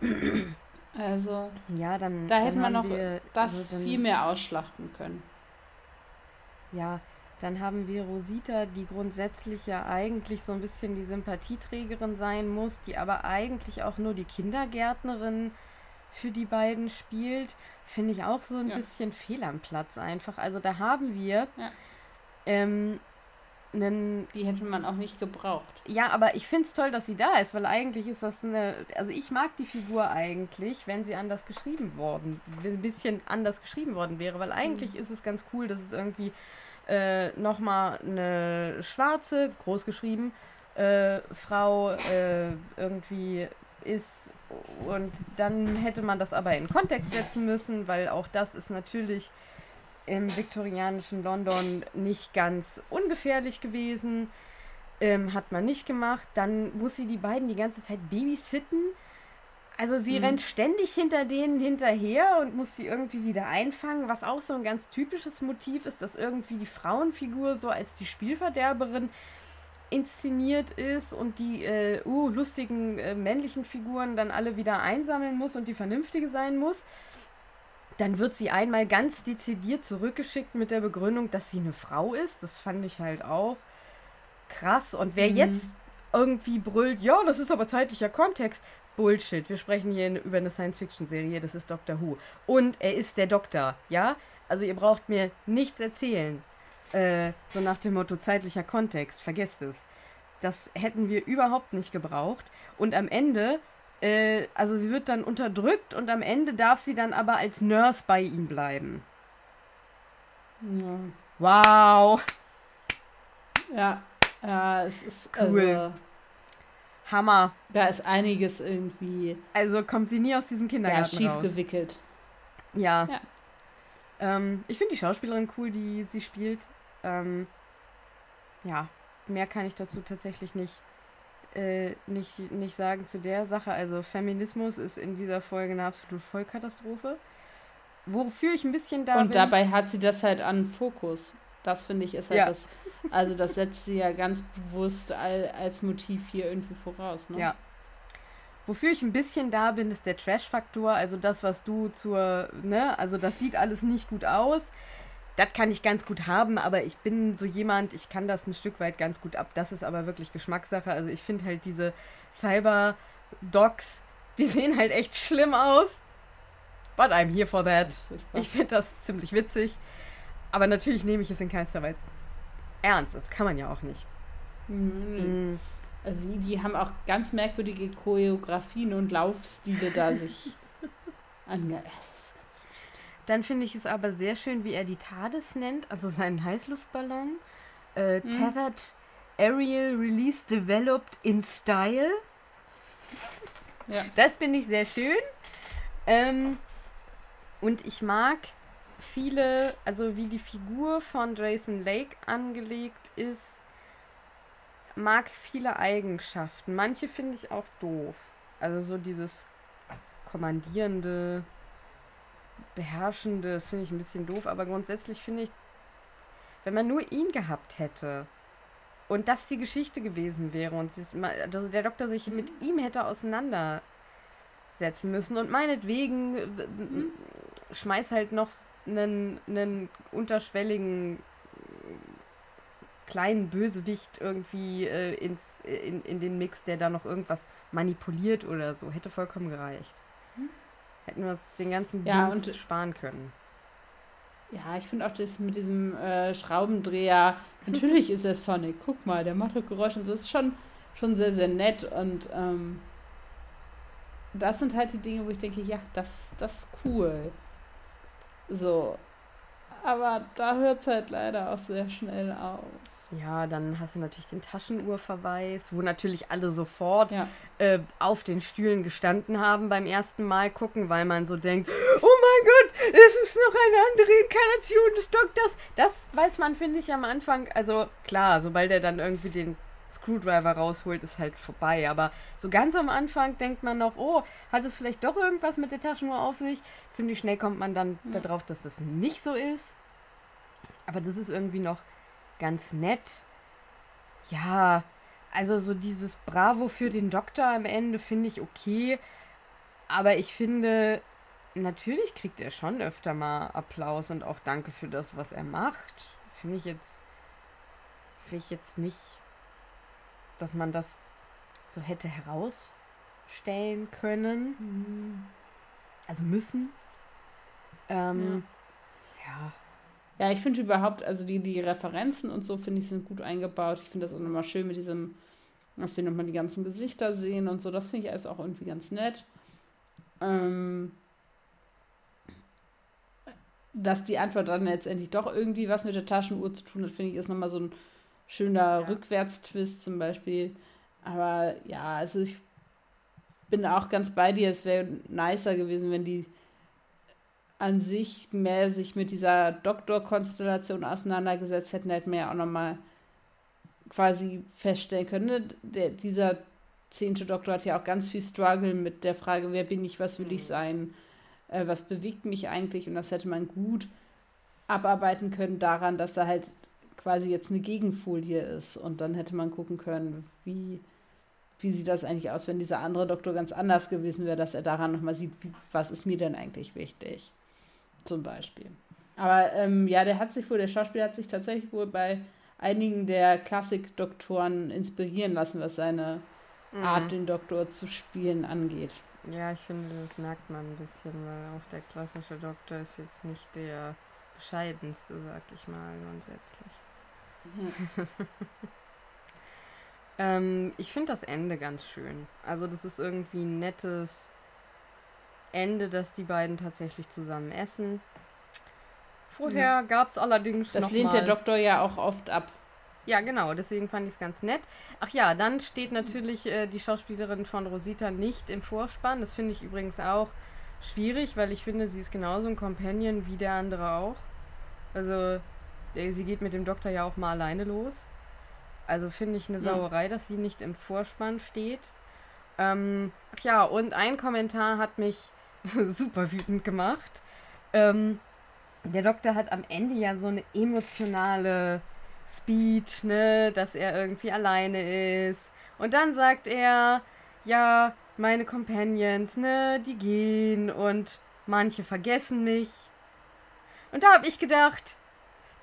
[CLEARS THROAT] Also, ja, dann. da dann hätte man haben noch wir, das also viel mehr ausschlachten können. Ja, dann haben wir Rosita, die grundsätzlich ja eigentlich so ein bisschen die Sympathieträgerin sein muss, die aber eigentlich auch nur die Kindergärtnerin für die beiden spielt. Finde ich auch so ein Ja. bisschen fehl am Platz einfach. Also da haben wir Ja. ähm, einen Die hätte man auch nicht gebraucht. ja, aber ich finde es toll, dass sie da ist, weil eigentlich ist das eine. Also ich mag die Figur eigentlich, wenn sie anders geschrieben worden, ein bisschen anders geschrieben worden wäre, weil eigentlich ist es ganz cool, dass es irgendwie äh, nochmal eine schwarze, groß geschrieben, äh, Frau äh, irgendwie ist. Und dann hätte man das aber in Kontext setzen müssen, weil auch das ist natürlich im viktorianischen London nicht ganz ungefährlich gewesen. Ähm, hat man nicht gemacht. Dann muss sie die beiden die ganze Zeit babysitten. Also sie Mhm. rennt ständig hinter denen hinterher und muss sie irgendwie wieder einfangen, was auch so ein ganz typisches Motiv ist, dass irgendwie die Frauenfigur so als die Spielverderberin inszeniert ist und die äh, uh, lustigen äh, männlichen Figuren dann alle wieder einsammeln muss und die vernünftige sein muss. Dann wird sie einmal ganz dezidiert zurückgeschickt mit der Begründung, dass sie eine Frau ist. Das fand ich halt auch krass. Und wer Mhm. jetzt irgendwie brüllt, ja, das ist aber zeitlicher Kontext. Bullshit. Wir sprechen hier über eine Science-Fiction-Serie, das ist Doctor Who. Und er ist der Doktor, ja? Also ihr braucht mir nichts erzählen. Äh, so nach dem Motto zeitlicher Kontext, vergesst es. Das hätten wir überhaupt nicht gebraucht. Und am Ende, äh, also sie wird dann unterdrückt und am Ende darf sie dann aber als Nurse bei ihm bleiben. Ja, Wow. ja, ja es ist Cool. also, Hammer. da ist einiges irgendwie Also kommt sie nie aus diesem ja, Kindergarten schief raus. gewickelt. Ja. Ja. Ähm, ich finde die Schauspielerin cool, die sie spielt. Ähm, ja, mehr kann ich dazu tatsächlich nicht, äh, nicht, nicht sagen zu der Sache. Also Feminismus ist in dieser Folge eine absolute Vollkatastrophe. Wofür ich ein bisschen da Und bin. dabei hat sie das halt an Fokus. Das finde ich ist halt Ja. das. Also das setzt sie ja ganz bewusst al- als Motiv hier irgendwie voraus. Ne? Ja. Wofür ich ein bisschen da bin, ist der Trash-Faktor. Also das, was du zur, ne, also das sieht alles nicht gut aus. Das kann ich ganz gut haben, aber ich bin so jemand, ich kann das ein Stück weit ganz gut ab. Das ist aber wirklich Geschmackssache. Also ich finde halt diese Cyber-Docs, die [LAUGHS] sehen halt echt schlimm aus. But I'm here for that. Ich finde das ziemlich witzig. Aber natürlich nehme ich es in keinster Weise ernst. Das kann man ja auch nicht. Mhm. Also die, die haben auch ganz merkwürdige Choreografien und Laufstile da sich [LAUGHS] ange... Dann finde ich es aber sehr schön, wie er die TARDIS nennt, also seinen Heißluftballon. Äh, mhm. Tethered Aerial Release Developed in Style. Ja. Das finde ich sehr schön. Ähm, und ich mag viele, also wie die Figur von Jason Lake angelegt ist, mag viele Eigenschaften. Manche finde ich auch doof. Also so dieses kommandierende, beherrschende, das finde ich ein bisschen doof, aber grundsätzlich finde ich, wenn man nur ihn gehabt hätte und das die Geschichte gewesen wäre und also der Doktor sich mit ihm hätte auseinandersetzen müssen und meinetwegen mhm. schmeiß halt noch einen, einen unterschwelligen kleinen Bösewicht irgendwie äh, ins, in, in den Mix, der da noch irgendwas manipuliert oder so. Hätte vollkommen gereicht. Hm? Hätten wir uns den ganzen ja, und, sparen können. Ja, ich finde auch das mit diesem äh, Schraubendreher, [LAUGHS] natürlich ist er Sonic. Guck mal, der macht doch Geräusche und das ist schon, schon sehr, sehr nett und ähm, das sind halt die Dinge, wo ich denke, ja, das, das ist cool. So. Aber da hört es halt leider auch sehr schnell auf. Ja, dann hast du natürlich den Taschenuhrverweis, wo natürlich alle sofort ja. äh, auf den Stühlen gestanden haben beim ersten Mal gucken, weil man so denkt, oh mein Gott, es ist noch eine andere Inkarnation des Doktors. Das weiß man, finde ich, am Anfang. Also klar, sobald er dann irgendwie den Screwdriver rausholt, ist halt vorbei. Aber so ganz am Anfang denkt man noch, oh, hat es vielleicht doch irgendwas mit der Taschenuhr auf sich? Ziemlich schnell kommt man dann ja. darauf, dass das nicht so ist. Aber das ist irgendwie noch ganz nett. Ja, also so dieses Bravo für den Doktor am Ende finde ich okay. Aber ich finde, natürlich kriegt er schon öfter mal Applaus und auch Danke für das, was er macht. Finde ich jetzt, finde ich jetzt nicht, dass man das so hätte herausstellen können. Mhm. Also müssen. Ähm, ja. ja. Ja, ich finde überhaupt, also die, die Referenzen und so, finde ich, sind gut eingebaut. Ich finde das auch nochmal schön mit diesem, dass wir nochmal die ganzen Gesichter sehen und so. Das finde ich alles auch irgendwie ganz nett. Ähm, dass die Antwort dann letztendlich doch irgendwie was mit der Taschenuhr zu tun hat, finde ich, ist nochmal so ein schöner ja. Rückwärtstwist zum Beispiel. Aber ja, also ich bin auch ganz bei dir. Es wäre nicer gewesen, wenn die an sich mehr sich mit dieser Doktorkonstellation auseinandergesetzt hätten, hätten wir ja auch nochmal quasi feststellen können. Ne? Der, dieser zehnte Doktor hat ja auch ganz viel Struggle mit der Frage, wer bin ich, was will ich mhm. sein, äh, was bewegt mich eigentlich und das hätte man gut abarbeiten können daran, dass da halt quasi jetzt eine Gegenfolie ist und dann hätte man gucken können, wie, wie sieht das eigentlich aus, wenn dieser andere Doktor ganz anders gewesen wäre, dass er daran nochmal sieht, wie, was ist mir denn eigentlich wichtig. Zum Beispiel. Aber ähm, ja, der hat sich wohl, der Schauspieler hat sich tatsächlich wohl bei einigen der Klassik-Doktoren inspirieren lassen, was seine mhm. Art, den Doktor zu spielen, angeht. Ja, ich finde, das merkt man ein bisschen, weil auch der klassische Doktor ist jetzt nicht der bescheidenste, sag ich mal, grundsätzlich. Mhm. [LAUGHS] ähm, ich finde das Ende ganz schön. Also, das ist irgendwie ein nettes Ende, dass die beiden tatsächlich zusammen essen. Vorher ja. gab es allerdings Das lehnt der Doktor ja auch oft ab. Ja, genau, deswegen fand ich es ganz nett. Ach ja, dann steht natürlich äh, die Schauspielerin von Rosita nicht im Vorspann. Das finde ich übrigens auch schwierig, weil ich finde, sie ist genauso ein Companion wie der andere auch. Also, sie geht mit dem Doktor ja auch mal alleine los. Also finde ich eine Sauerei, ja. dass sie nicht im Vorspann steht. Ähm, ach ja, und ein Kommentar hat mich [LAUGHS] super wütend gemacht. Ähm, der Doktor hat am Ende ja so eine emotionale Speech, ne, dass er irgendwie alleine ist. Und dann sagt er, ja, meine Companions, ne, die gehen und manche vergessen mich. Und da hab ich gedacht,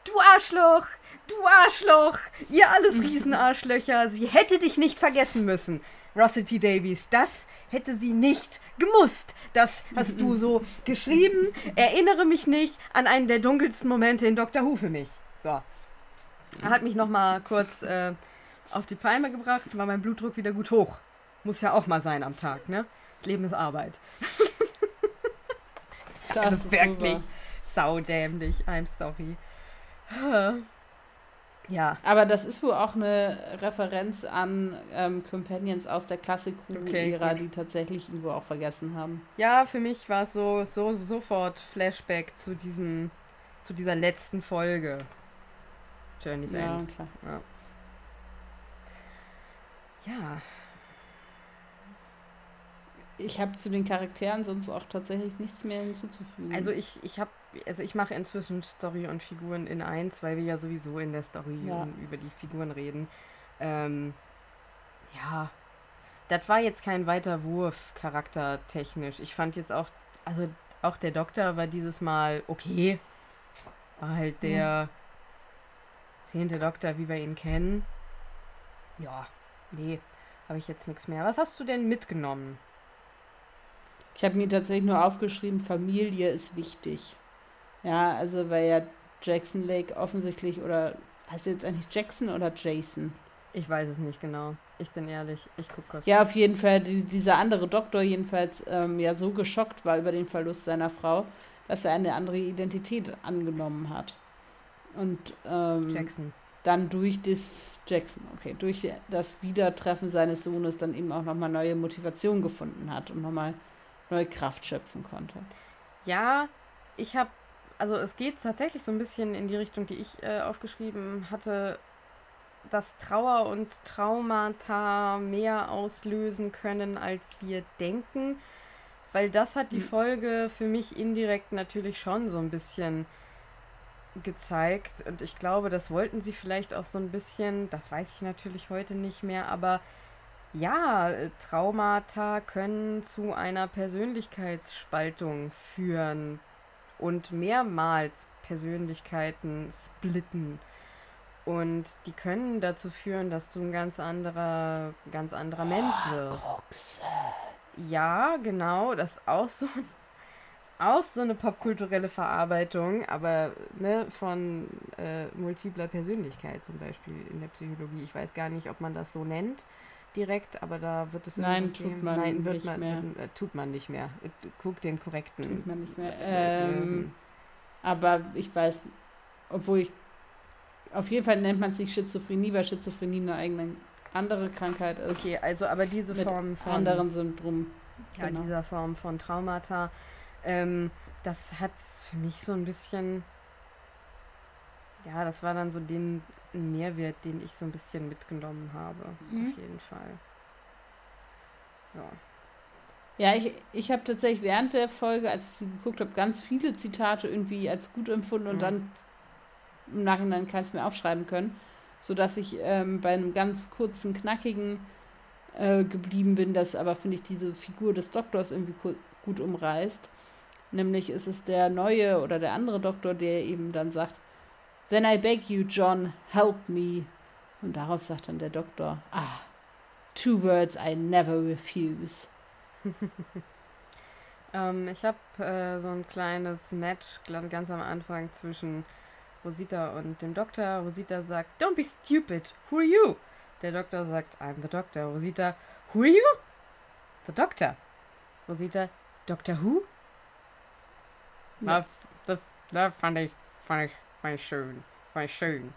du Arschloch, du Arschloch, ihr alles Riesenarschlöcher, sie hätte dich nicht vergessen müssen. Russell T. Davies. Das hätte sie nicht gemusst. Das hast du so geschrieben. Erinnere mich nicht an einen der dunkelsten Momente in Dr. Who für mich. So. Hat mich nochmal kurz äh, auf die Palme gebracht, war mein Blutdruck wieder gut hoch. Muss ja auch mal sein am Tag, ne? Das Leben ist Arbeit. Das, das ist wirklich saudämlich. I'm sorry. [LAUGHS] Ja. Aber das ist wohl auch eine Referenz an ähm, Companions aus der Klassik-Ära, okay, die tatsächlich ihn wohl auch vergessen haben. Ja, für mich war es so, so sofort Flashback zu diesem, zu dieser letzten Folge. Journey's ja, End. Klar. Ja. Ja, ich habe zu den Charakteren sonst auch tatsächlich nichts mehr hinzuzufügen. Also ich, ich habe, also ich mache inzwischen Story und Figuren in eins, weil wir ja sowieso in der Story ja. über die Figuren reden. Ähm, ja, das war jetzt kein weiter Wurf charaktertechnisch. Ich fand jetzt auch, also auch der Doktor war dieses Mal okay. War halt der mhm. zehnte Doktor, wie wir ihn kennen. Ja, nee, habe ich jetzt nichts mehr. Was hast du denn mitgenommen? Ich habe mir tatsächlich nur aufgeschrieben, Familie ist wichtig. Ja, also weil ja Jackson Lake offensichtlich oder heißt jetzt eigentlich Jackson oder Jason? Ich weiß es nicht genau. Ich bin ehrlich, ich gucke kurz. Ja, auf jeden Fall, die, dieser andere Doktor jedenfalls ähm, ja so geschockt war über den Verlust seiner Frau, dass er eine andere Identität angenommen hat. Und ähm, Jackson. dann durch das Jackson, okay, durch das Wiedertreffen seines Sohnes dann eben auch nochmal neue Motivation gefunden hat und nochmal neue Kraft schöpfen konnte. Ja, ich habe, also es geht tatsächlich so ein bisschen in die Richtung, die ich äh, aufgeschrieben hatte, dass Trauer und Traumata mehr auslösen können, als wir denken. Weil das hat die hm. Folge für mich indirekt natürlich schon so ein bisschen gezeigt. Und ich glaube, das wollten sie vielleicht auch so ein bisschen, das weiß ich natürlich heute nicht mehr, aber ja, Traumata können zu einer Persönlichkeitsspaltung führen und mehrmals Persönlichkeiten splitten. Und die können dazu führen, dass du ein ganz anderer, ganz anderer Mensch ah, wirst. Ja, genau, das ist auch so, [LAUGHS] auch so eine popkulturelle Verarbeitung, aber ne, von äh, multipler Persönlichkeit zum Beispiel in der Psychologie. Ich weiß gar nicht, ob man das so nennt direkt, aber da wird es Nein, tut geben. man Nein, wird nicht man, mehr. Äh, tut man nicht mehr. Guck den korrekten. Tut man nicht mehr. Äh, ähm, aber ich weiß, obwohl ich auf jeden Fall nennt man es nicht Schizophrenie, weil Schizophrenie eine eigene andere Krankheit ist. Okay, also aber diese Form von anderen Syndrom. Ja, genau. dieser Form von Traumata, ähm, das hat für mich so ein bisschen ja, das war dann so den Mehrwert, den ich so ein bisschen mitgenommen habe. Mhm. Auf jeden Fall. Ja. Ja, ich, ich habe tatsächlich während der Folge, als ich sie geguckt habe, ganz viele Zitate irgendwie als gut empfunden und mhm. dann im Nachhinein keins mehr aufschreiben können, sodass ich ähm, bei einem ganz kurzen, knackigen äh, geblieben bin, das aber, finde ich, diese Figur des Doktors irgendwie gut umreißt. Nämlich ist es der neue oder der andere Doktor, der eben dann sagt, Then I beg you, John, help me. Und darauf sagt dann der Doktor, ah, two words I never refuse. [LAUGHS] ähm, ich habe äh, so ein kleines Match ganz am Anfang zwischen Rosita und dem Doktor. Rosita sagt, don't be stupid, who are you? Der Doktor sagt, I'm the Doctor. Rosita, who are you? The Doctor. Rosita, Doctor Who? Ja. Das, das, das fand ich, fand ich war schön. War schön.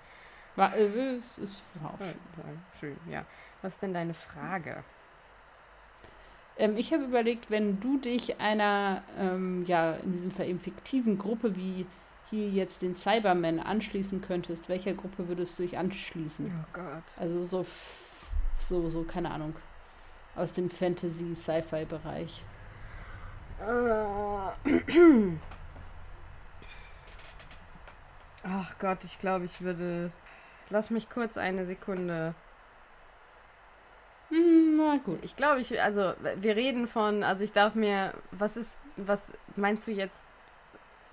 War, äh, es ist war schön. schön, ja. Was ist denn deine Frage? Ähm, ich habe überlegt, wenn du dich einer, ähm, ja, in diesem Fall eben fiktiven Gruppe wie hier jetzt den Cybermen anschließen könntest, welcher Gruppe würdest du dich anschließen? Oh Gott. Also so, so, so, keine Ahnung, aus dem Fantasy-Sci-Fi-Bereich. Äh. [CLEARS THROAT] [CLEARS THROAT] Ach Gott, ich glaube, ich würde. Lass mich kurz eine Sekunde. Hm, na gut. Ich glaube, ich. Also, wir reden von. Also, ich darf mir. Was ist. Was meinst du jetzt?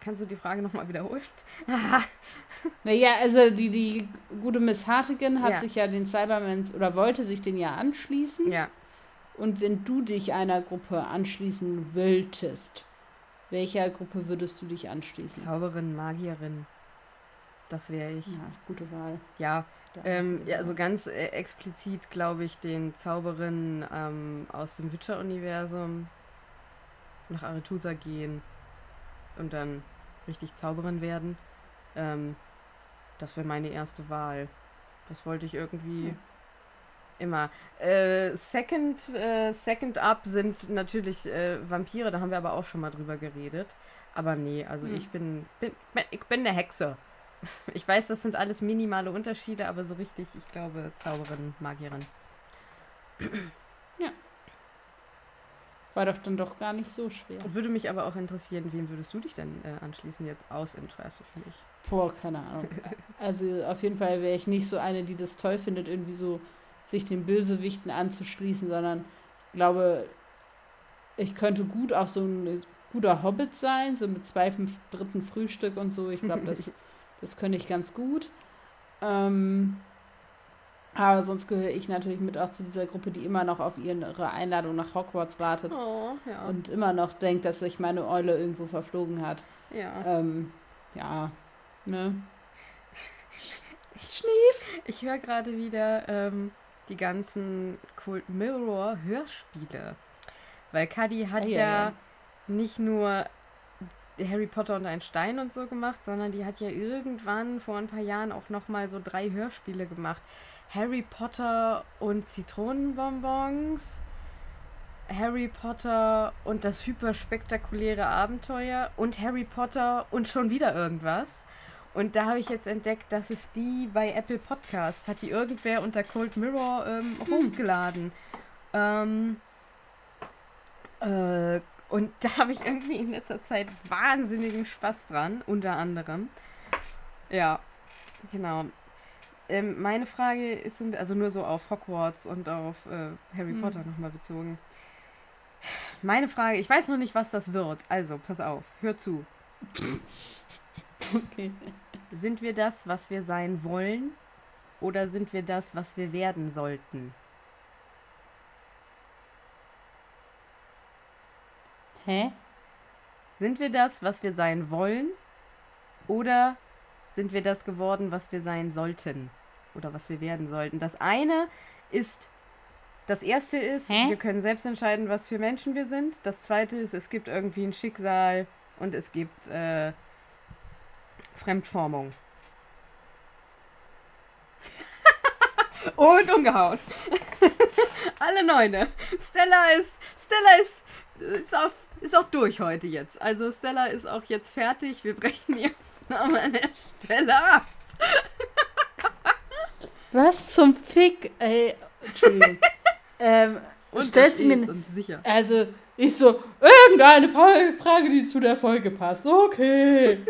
Kannst du die Frage nochmal wiederholen? [LAUGHS] naja, also die, die gute Miss Hartigan hat ja. sich ja den Cybermans oder wollte sich den ja anschließen. Ja. Und wenn du dich einer Gruppe anschließen wolltest, welcher Gruppe würdest du dich anschließen? Zauberin, Magierin. Das wäre ich. Ja, gute Wahl. Ja, Ja, ähm, ja also ganz äh, explizit glaube ich den Zauberinnen ähm, aus dem Witcher-Universum nach Aretusa gehen und dann richtig Zauberin werden. Ähm, das wäre meine erste Wahl. Das wollte ich irgendwie Hm. immer. Äh, second, äh, second up sind natürlich äh, Vampire, da haben wir aber auch schon mal drüber geredet. Aber nee, also Hm. ich bin, bin, bin, ich bin eine Hexe. Ich weiß, das sind alles minimale Unterschiede, aber so richtig, ich glaube, Zauberin, Magierin. War doch dann doch gar nicht so schwer. Würde mich aber auch interessieren, wem würdest du dich denn äh, anschließen jetzt aus Interesse für mich? Boah, keine Ahnung. [LAUGHS] Also auf jeden Fall wäre ich nicht so eine, die das toll findet, irgendwie so sich den Bösewichten anzuschließen, sondern ich glaube, ich könnte gut auch so ein guter Hobbit sein, so mit zweitem, dritten Frühstück und so. Ich glaube, das, [LAUGHS] das könnte ich ganz gut. Ähm, aber sonst gehöre ich natürlich mit auch zu dieser Gruppe, die immer noch auf ihre Einladung nach Hogwarts wartet Oh, ja. und immer noch denkt, dass sich meine Eule irgendwo verflogen hat. ja. Ähm, ja, ne? Ich höre gerade wieder ähm, die ganzen Cold Mirror Hörspiele. Weil Cuddy hat Ei, ei, ja ei. nicht nur Harry Potter und ein Stein und so gemacht, sondern die hat ja irgendwann vor ein paar Jahren auch noch mal so drei Hörspiele gemacht. Harry Potter und Zitronenbonbons, Harry Potter und das hyperspektakuläre Abenteuer und Harry Potter und schon wieder irgendwas. Und da habe ich jetzt entdeckt, dass es die bei Apple Podcasts hat, die irgendwer unter Cold Mirror ähm, hochgeladen. Ähm, äh, und da habe ich irgendwie in letzter Zeit wahnsinnigen Spaß dran, unter anderem. Ja, genau. Ähm, meine Frage ist, also nur so auf Hogwarts und auf äh, Harry Hm. Potter nochmal bezogen. Meine Frage, ich weiß noch nicht, was das wird. Also, pass auf, hör zu. Okay. Sind wir das, was wir sein wollen? Oder sind wir das, was wir werden sollten? Hä? Sind wir das, was wir sein wollen? Oder sind wir das geworden, was wir sein sollten? Oder was wir werden sollten? Das eine ist, das erste ist, Hä? wir können selbst entscheiden, was für Menschen wir sind. Das zweite ist, es gibt irgendwie ein Schicksal und es gibt äh, Fremdformung. [LAUGHS] und umgehauen. [LAUGHS] Alle Neune. Stella ist, Stella ist, ist, auf, ist auch durch heute jetzt. Also Stella ist auch jetzt fertig. Wir brechen die Aufnahme [LAUGHS] an der Stelle ab. Was zum Fick? Ey, Entschuldigung. [LAUGHS] ähm, stellt das sie mir. Also, ich so, irgendeine Frage, die zu der Folge passt. Okay. [LAUGHS]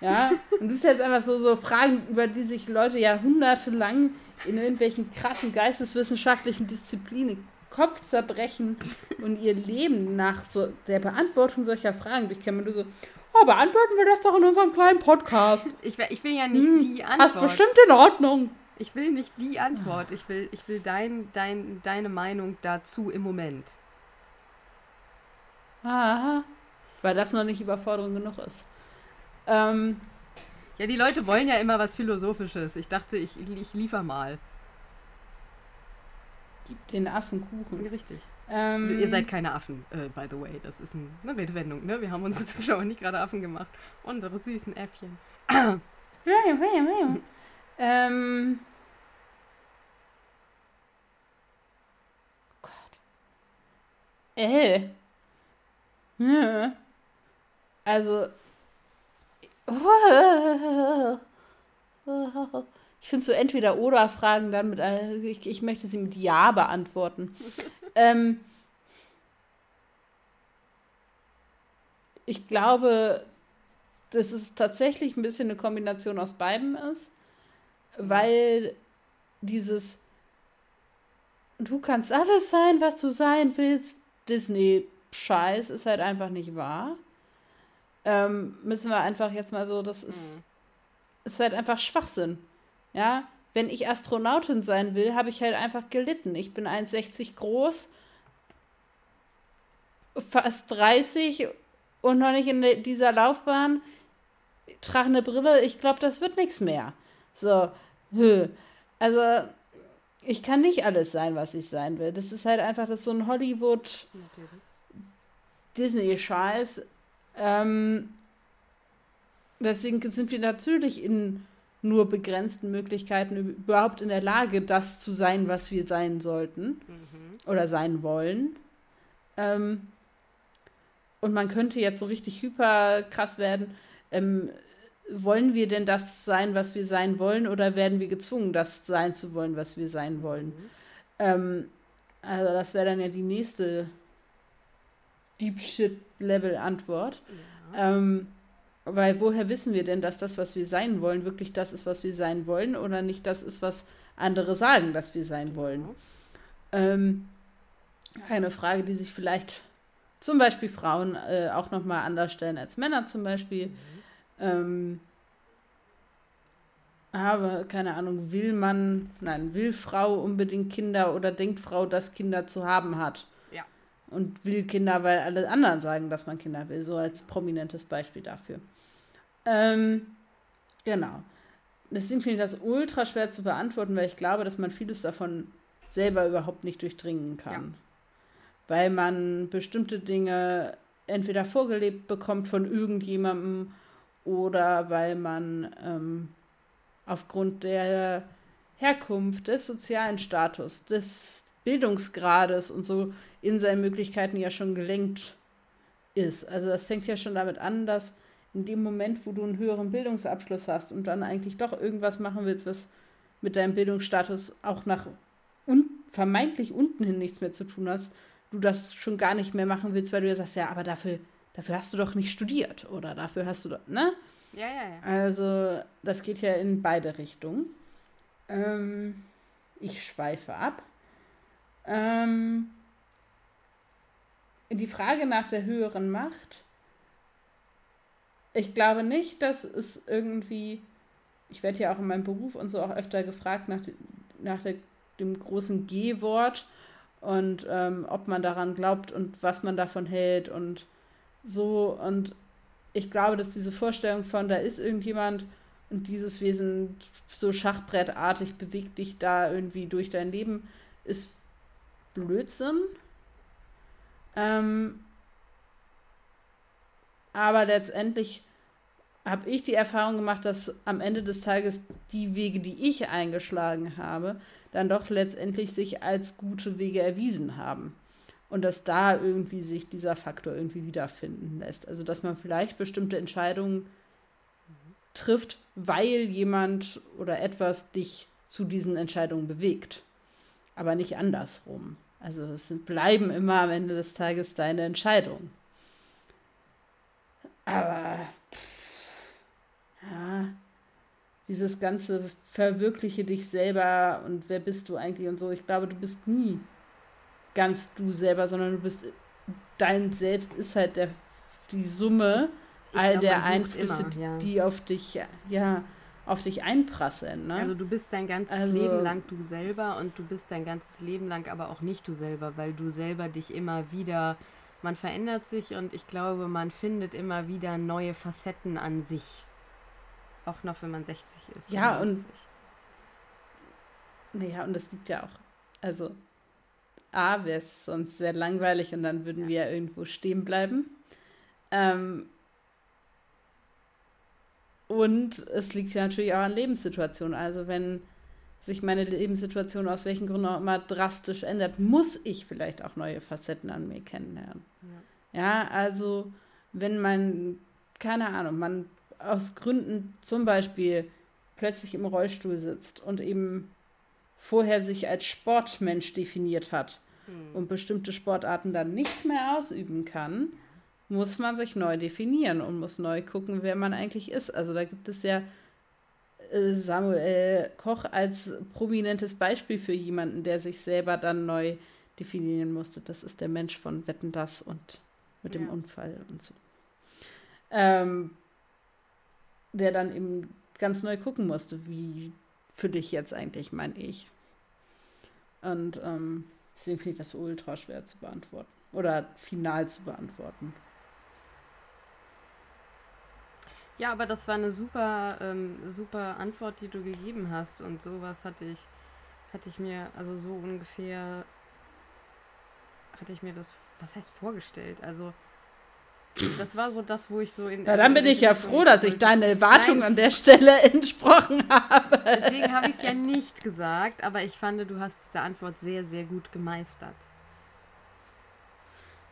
Ja, und du stellst einfach so, so Fragen, über die sich Leute jahrhundertelang in irgendwelchen krassen geisteswissenschaftlichen Disziplinen Kopf zerbrechen und ihr Leben nach so der Beantwortung solcher Fragen durchkämmen. Und du so, oh, beantworten wir das doch in unserem kleinen Podcast. [LAUGHS] Ich, will- ich will ja nicht Hm, die Antwort. bestimmt in Ordnung. Ich will nicht die Antwort. Ich will, ich will dein, dein, deine Meinung dazu im Moment. Aha. Weil das noch nicht Überforderung genug ist. Ähm, Ja, die Leute wollen ja immer was Philosophisches. Ich dachte, ich, ich liefer mal. Gib den Affen Kuchen. Richtig. Ähm, Ihr seid keine Affen, äh, by the way. Das ist ein, eine Redewendung, ne? Wir haben unsere [LAUGHS] Zuschauer nicht gerade Affen gemacht. Unsere süßen Äffchen. [COUGHS] ähm. Gott. Äh. Ja. Also. [LAUGHS] Ich finde so entweder oder Fragen dann mit. äh, Ich, ich möchte sie mit Ja beantworten. [LAUGHS] ähm, ich glaube, dass es tatsächlich ein bisschen eine Kombination aus beidem ist, weil dieses du kannst alles sein, was du sein willst, Disney-Scheiß ist halt einfach nicht wahr. Ähm, müssen wir einfach jetzt mal so, das ist, ist halt einfach Schwachsinn. Ja, wenn ich Astronautin sein will, habe ich halt einfach gelitten. Ich bin 1,60 groß, fast 30 und noch nicht in dieser Laufbahn. trage eine Brille, ich glaube, das wird nichts mehr. So, also ich kann nicht alles sein, was ich sein will. Das ist halt einfach das so ein Hollywood Disney-Scheiß. Ähm, deswegen sind wir natürlich in nur begrenzten Möglichkeiten überhaupt in der Lage, das zu sein, was wir sein sollten mhm. oder sein wollen. Ähm, und man könnte jetzt so richtig hyper krass werden. Ähm, wollen wir denn das sein, was wir sein wollen, oder werden wir gezwungen, das sein zu wollen, was wir sein wollen? Mhm. Ähm, also das wäre dann ja die nächste Deep Shit Level Antwort. Ja. Ähm, weil woher wissen wir denn, dass das, was wir sein wollen, wirklich das ist, was wir sein wollen, oder nicht das ist, was andere sagen, dass wir sein wollen? Ähm, eine Frage, die sich vielleicht zum Beispiel Frauen äh, auch nochmal anders stellen als Männer zum Beispiel. Mhm. Ähm, aber keine Ahnung, will man, nein, will Frau unbedingt Kinder oder denkt Frau, dass Kinder zu haben hat? Und will Kinder, weil alle anderen sagen, dass man Kinder will, so als prominentes Beispiel dafür. Ähm, genau. Deswegen finde ich das ultra schwer zu beantworten, weil ich glaube, dass man vieles davon selber überhaupt nicht durchdringen kann. Ja. Weil man bestimmte Dinge entweder vorgelebt bekommt von irgendjemandem oder weil man ähm, aufgrund der Herkunft, des sozialen Status, des Bildungsgrades und so in seinen Möglichkeiten ja schon gelenkt ist. Also das fängt ja schon damit an, dass in dem Moment, wo du einen höheren Bildungsabschluss hast und dann eigentlich doch irgendwas machen willst, was mit deinem Bildungsstatus auch nach un vermeintlich unten hin nichts mehr zu tun hast, du das schon gar nicht mehr machen willst, weil du ja sagst, ja, aber dafür, dafür hast du doch nicht studiert oder dafür hast du doch, ne? Ja, ja, ja. Also, das geht ja in beide Richtungen. Ähm, ich schweife ab. Ähm, die Frage nach der höheren Macht. Ich glaube nicht, dass es irgendwie. Ich werde ja auch in meinem Beruf und so auch öfter gefragt nach, nach der, dem großen G-Wort und ähm, ob man daran glaubt und was man davon hält und so. Und ich glaube, dass diese Vorstellung von, da ist irgendjemand und dieses Wesen so schachbrettartig bewegt dich da irgendwie durch dein Leben, ist Blödsinn. Ähm, aber letztendlich habe ich die Erfahrung gemacht, dass am Ende des Tages die Wege, die ich eingeschlagen habe, dann doch letztendlich sich als gute Wege erwiesen haben und dass da irgendwie sich dieser Faktor irgendwie wiederfinden lässt. Also dass man vielleicht bestimmte Entscheidungen trifft, weil jemand oder etwas dich zu diesen Entscheidungen bewegt, aber nicht andersrum. Also es sind, bleiben immer am Ende des Tages deine Entscheidungen. Aber ja, dieses ganze verwirkliche dich selber und wer bist du eigentlich und so, ich glaube, du bist nie ganz du selber, sondern du bist, dein Selbst ist halt der, die Summe ich all glaub, der Einflüsse, immer, ja. die auf dich, ja, auf dich einprasseln. Ne? Also du bist dein ganzes also, Leben lang du selber und du bist dein ganzes Leben lang aber auch nicht du selber, weil du selber dich immer wieder, man verändert sich und ich glaube, man findet immer wieder neue Facetten an sich. Auch noch, wenn man 60 ist. Ja, und. Naja, und das liegt ja auch. Also, A, wäre es sonst sehr langweilig und dann würden ja. wir irgendwo stehen bleiben. Ähm, und es liegt ja natürlich auch an Lebenssituationen. Also wenn sich meine Lebenssituation aus welchen Gründen auch immer drastisch ändert, muss ich vielleicht auch neue Facetten an mir kennenlernen. Ja, ja also wenn man, keine Ahnung, man aus Gründen zum Beispiel plötzlich im Rollstuhl sitzt und eben vorher sich als Sportmensch definiert hat hm. und bestimmte Sportarten dann nicht mehr ausüben kann, muss man sich neu definieren und muss neu gucken, wer man eigentlich ist. Also da gibt es ja äh, Samuel Koch als prominentes Beispiel für jemanden, der sich selber dann neu definieren musste. Das ist der Mensch von Wetten das und mit ja. dem Unfall und so. Ähm, der dann eben ganz neu gucken musste, wie für dich jetzt eigentlich mein Ich. Und ähm, deswegen finde ich das ultra schwer zu beantworten. Oder final zu beantworten. Ja, aber das war eine super, ähm, super Antwort, die du gegeben hast. Und sowas hatte ich, hatte ich mir, also so ungefähr, hatte ich mir das, was heißt vorgestellt? Also das war so das, wo ich so in. Ja, dann bin ich ja froh, dass ich deine Erwartungen an der Stelle [LAUGHS] entsprochen habe. Deswegen habe ich es ja nicht gesagt, aber ich fand, du hast diese Antwort sehr, sehr gut gemeistert.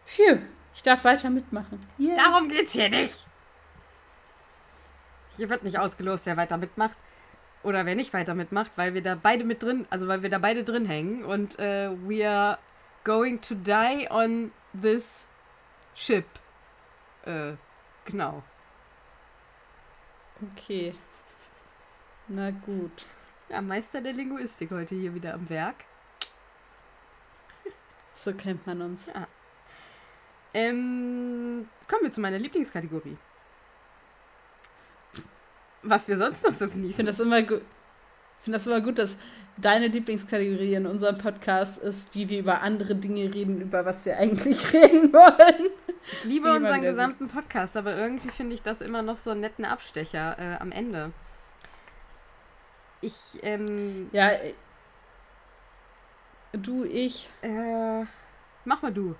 Phew, ich darf weiter mitmachen. Yeah. Darum geht's hier nicht. Hier wird nicht ausgelost, wer weiter mitmacht. Oder wer nicht weiter mitmacht, weil wir da beide mit drin, also weil wir da beide drin hängen und äh, we are going to die on this ship. Äh, genau. Okay. Na gut. Ja, Meister der Linguistik heute hier wieder am Werk. So kennt man uns. Ja. Ähm, kommen wir zu meiner Lieblingskategorie. Was wir sonst noch so genießen. Ich finde das immer finde das immer gut, dass deine Lieblingskategorie in unserem Podcast ist, wie wir über andere Dinge reden, über was wir eigentlich [LAUGHS] reden wollen. Ich liebe unseren gesamten Podcast, aber irgendwie finde ich das immer noch so einen netten Abstecher äh, am Ende. Ich, ähm. Ja. Äh, du, ich. Äh. Mach mal du.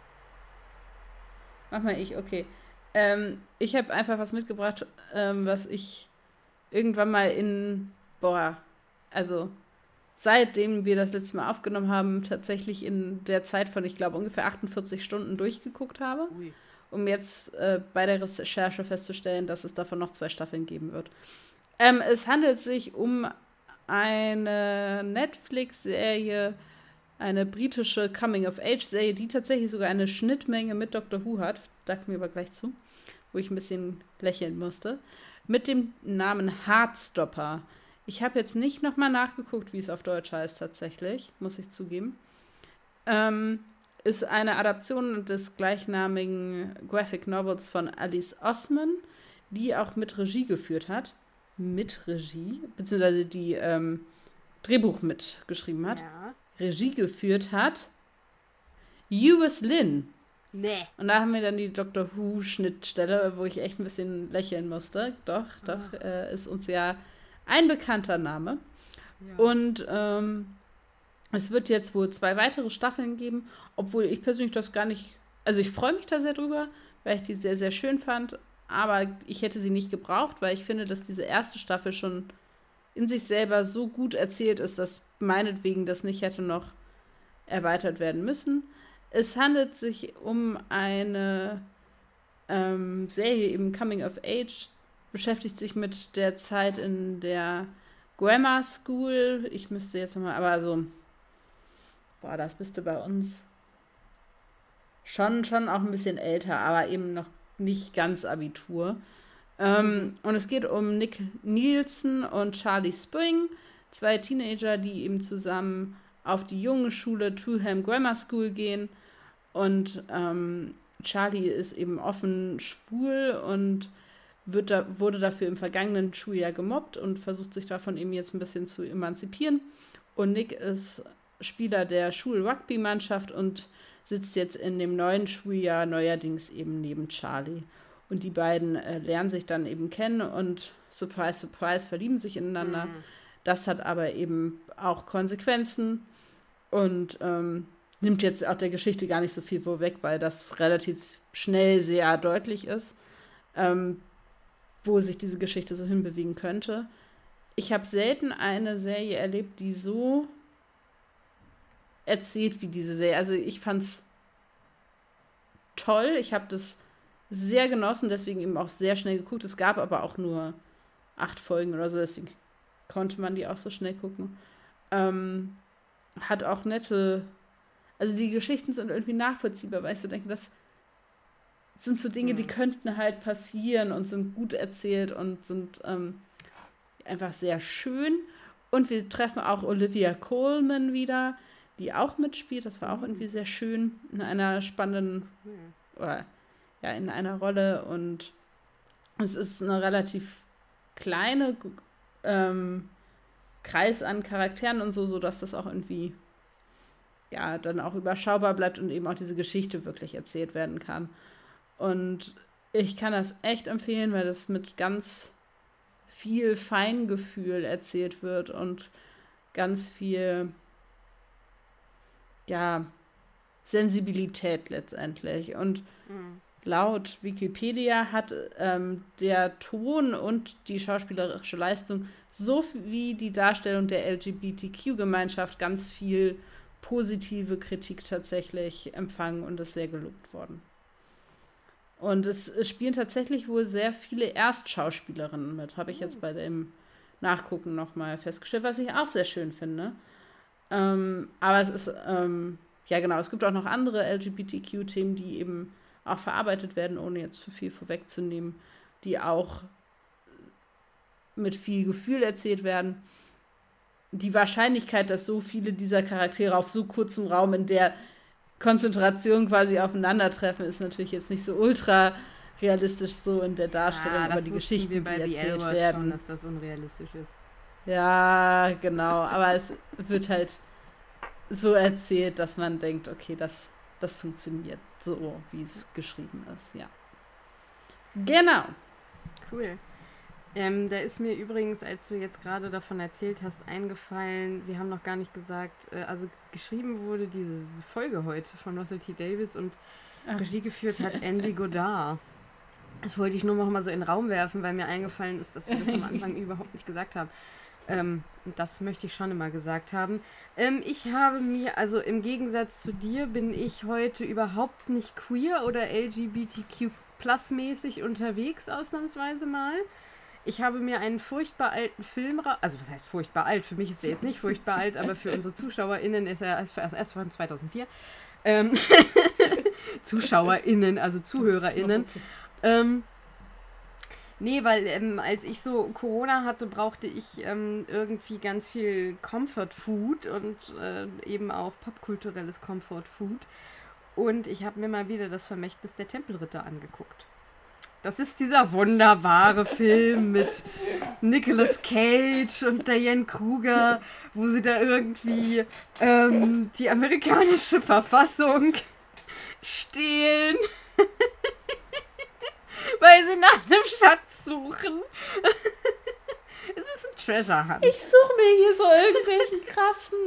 Mach mal ich, okay. Ähm, ich habe einfach was mitgebracht, ähm, was ich irgendwann mal in. Boah, also seitdem wir das letzte Mal aufgenommen haben, tatsächlich in der Zeit von, ich glaube, ungefähr 48 Stunden durchgeguckt habe. Ui um jetzt äh, bei der Recherche festzustellen, dass es davon noch zwei Staffeln geben wird. Ähm, es handelt sich um eine Netflix-Serie, eine britische Coming-of-Age-Serie, die tatsächlich sogar eine Schnittmenge mit Doctor Who hat. Da kommen wir aber gleich zu, wo ich ein bisschen lächeln musste. Mit dem Namen Heartstopper. Ich habe jetzt nicht nochmal nachgeguckt, wie es auf Deutsch heißt tatsächlich, muss ich zugeben. Ähm, ist eine Adaption des gleichnamigen Graphic Novels von Alice Osman, die auch mit Regie geführt hat. Mit Regie, beziehungsweise die ähm, Drehbuch mitgeschrieben hat. Ja. Regie geführt hat Lewis Lynn. Nee. Und da haben wir dann die Doctor Who-Schnittstelle, wo ich echt ein bisschen lächeln musste. Doch, doch, ah. äh, ist uns ja ein bekannter Name. Ja. Und ähm, es wird jetzt wohl zwei weitere Staffeln geben, obwohl ich persönlich das gar nicht. Also ich freue mich da sehr drüber, weil ich die sehr, sehr schön fand. Aber ich hätte sie nicht gebraucht, weil ich finde, dass diese erste Staffel schon in sich selber so gut erzählt ist, dass meinetwegen das nicht hätte noch erweitert werden müssen. Es handelt sich um eine ähm, Serie eben Coming of Age, beschäftigt sich mit der Zeit in der Grammar School. Ich müsste jetzt nochmal, aber also boah, das müsste bei uns schon, schon auch ein bisschen älter, aber eben noch nicht ganz Abitur. Ähm, und es geht um Nick Nielsen und Charlie Spring, zwei Teenager, die eben zusammen auf die junge Schule Trueham Grammar School gehen. Und ähm, Charlie ist eben offen schwul und wird da, wurde dafür im vergangenen Schuljahr gemobbt und versucht sich davon eben jetzt ein bisschen zu emanzipieren. Und Nick ist Spieler der Schul-Rugby-Mannschaft und sitzt jetzt in dem neuen Schuljahr neuerdings eben neben Charlie. Und die beiden äh, lernen sich dann eben kennen und surprise, surprise, verlieben sich ineinander. Mhm. Das hat aber eben auch Konsequenzen und ähm, nimmt jetzt auch der Geschichte gar nicht so viel vorweg, weil das relativ schnell sehr deutlich ist, ähm, wo sich diese Geschichte so hinbewegen könnte. Ich habe selten eine Serie erlebt, die so erzählt wie diese Serie. Also ich fand's toll. Ich habe das sehr genossen, deswegen eben auch sehr schnell geguckt. Es gab aber auch nur acht Folgen oder so, deswegen konnte man die auch so schnell gucken. Ähm, hat auch nette, also die Geschichten sind irgendwie nachvollziehbar, weil ich so denke, das sind so Dinge, die mhm. könnten halt passieren und sind gut erzählt und sind ähm, einfach sehr schön. Und wir treffen auch Olivia Coleman wieder, die auch mitspielt. Das war auch irgendwie sehr schön in einer spannenden oder ja in einer Rolle und es ist eine relativ kleine ähm, Kreis an Charakteren und so, so dass das auch irgendwie ja dann auch überschaubar bleibt und eben auch diese Geschichte wirklich erzählt werden kann. Und Ich kann das echt empfehlen, weil das mit ganz viel Feingefühl erzählt wird und ganz viel, ja, Sensibilität letztendlich. Und mhm. laut Wikipedia hat ähm, der Ton und die schauspielerische Leistung sowie die Darstellung der LGBTQ-Gemeinschaft ganz viel positive Kritik tatsächlich empfangen und ist sehr gelobt worden. Und es, es spielen tatsächlich wohl sehr viele Erstschauspielerinnen mit, habe ich jetzt oh. bei dem Nachgucken nochmal festgestellt, was ich auch sehr schön finde. Ähm, aber es ist, ähm, ja genau, es gibt auch noch andere LGBTQ-Themen, die eben auch verarbeitet werden, ohne jetzt zu viel vorwegzunehmen, die auch mit viel Gefühl erzählt werden. Die Wahrscheinlichkeit, dass so viele dieser Charaktere auf so kurzem Raum in der Konzentration quasi aufeinandertreffen, ist natürlich jetzt nicht so ultra realistisch so in der Darstellung, ja, aber die Geschichten, wir bei die erzählt werden, schon, dass das unrealistisch ist. Ja, genau, aber es wird halt so erzählt, dass man denkt, okay, das, das funktioniert so, wie es geschrieben ist, ja. Genau. Cool. Ähm, da ist mir übrigens, als du jetzt gerade davon erzählt hast, eingefallen, wir haben noch gar nicht gesagt, äh, also geschrieben wurde diese Folge heute von Russell T. Davis und Ach. Regie geführt hat [LAUGHS] Andy Godard. Das wollte ich nur noch mal so in den Raum werfen, weil mir eingefallen ist, dass wir das am Anfang [LAUGHS] überhaupt nicht gesagt haben. Ähm, das möchte ich schon immer gesagt haben. Ähm, ich habe mir, also im Gegensatz zu dir, bin ich heute überhaupt nicht queer oder LGBTQ plus mäßig unterwegs, ausnahmsweise mal. Ich habe mir einen furchtbar alten Film, also was heißt furchtbar alt? Für mich ist der jetzt nicht furchtbar alt, aber für unsere ZuschauerInnen ist er erst von 2004. Ähm, [LAUGHS] ZuschauerInnen, also ZuhörerInnen. Ähm, nee, weil ähm, als ich so Corona hatte, brauchte ich ähm, irgendwie ganz viel Comfort Food und äh, eben auch popkulturelles Comfort Food. Und ich habe mir mal wieder das Vermächtnis der Tempelritter angeguckt. Das ist dieser wunderbare Film mit Nicolas Cage und Diane Kruger, wo sie da irgendwie ähm, die amerikanische Verfassung stehlen, [LAUGHS] weil sie nach einem Schatz suchen. [LAUGHS] es ist ein Treasure Hunt. Ich suche mir hier so irgendwelchen krassen.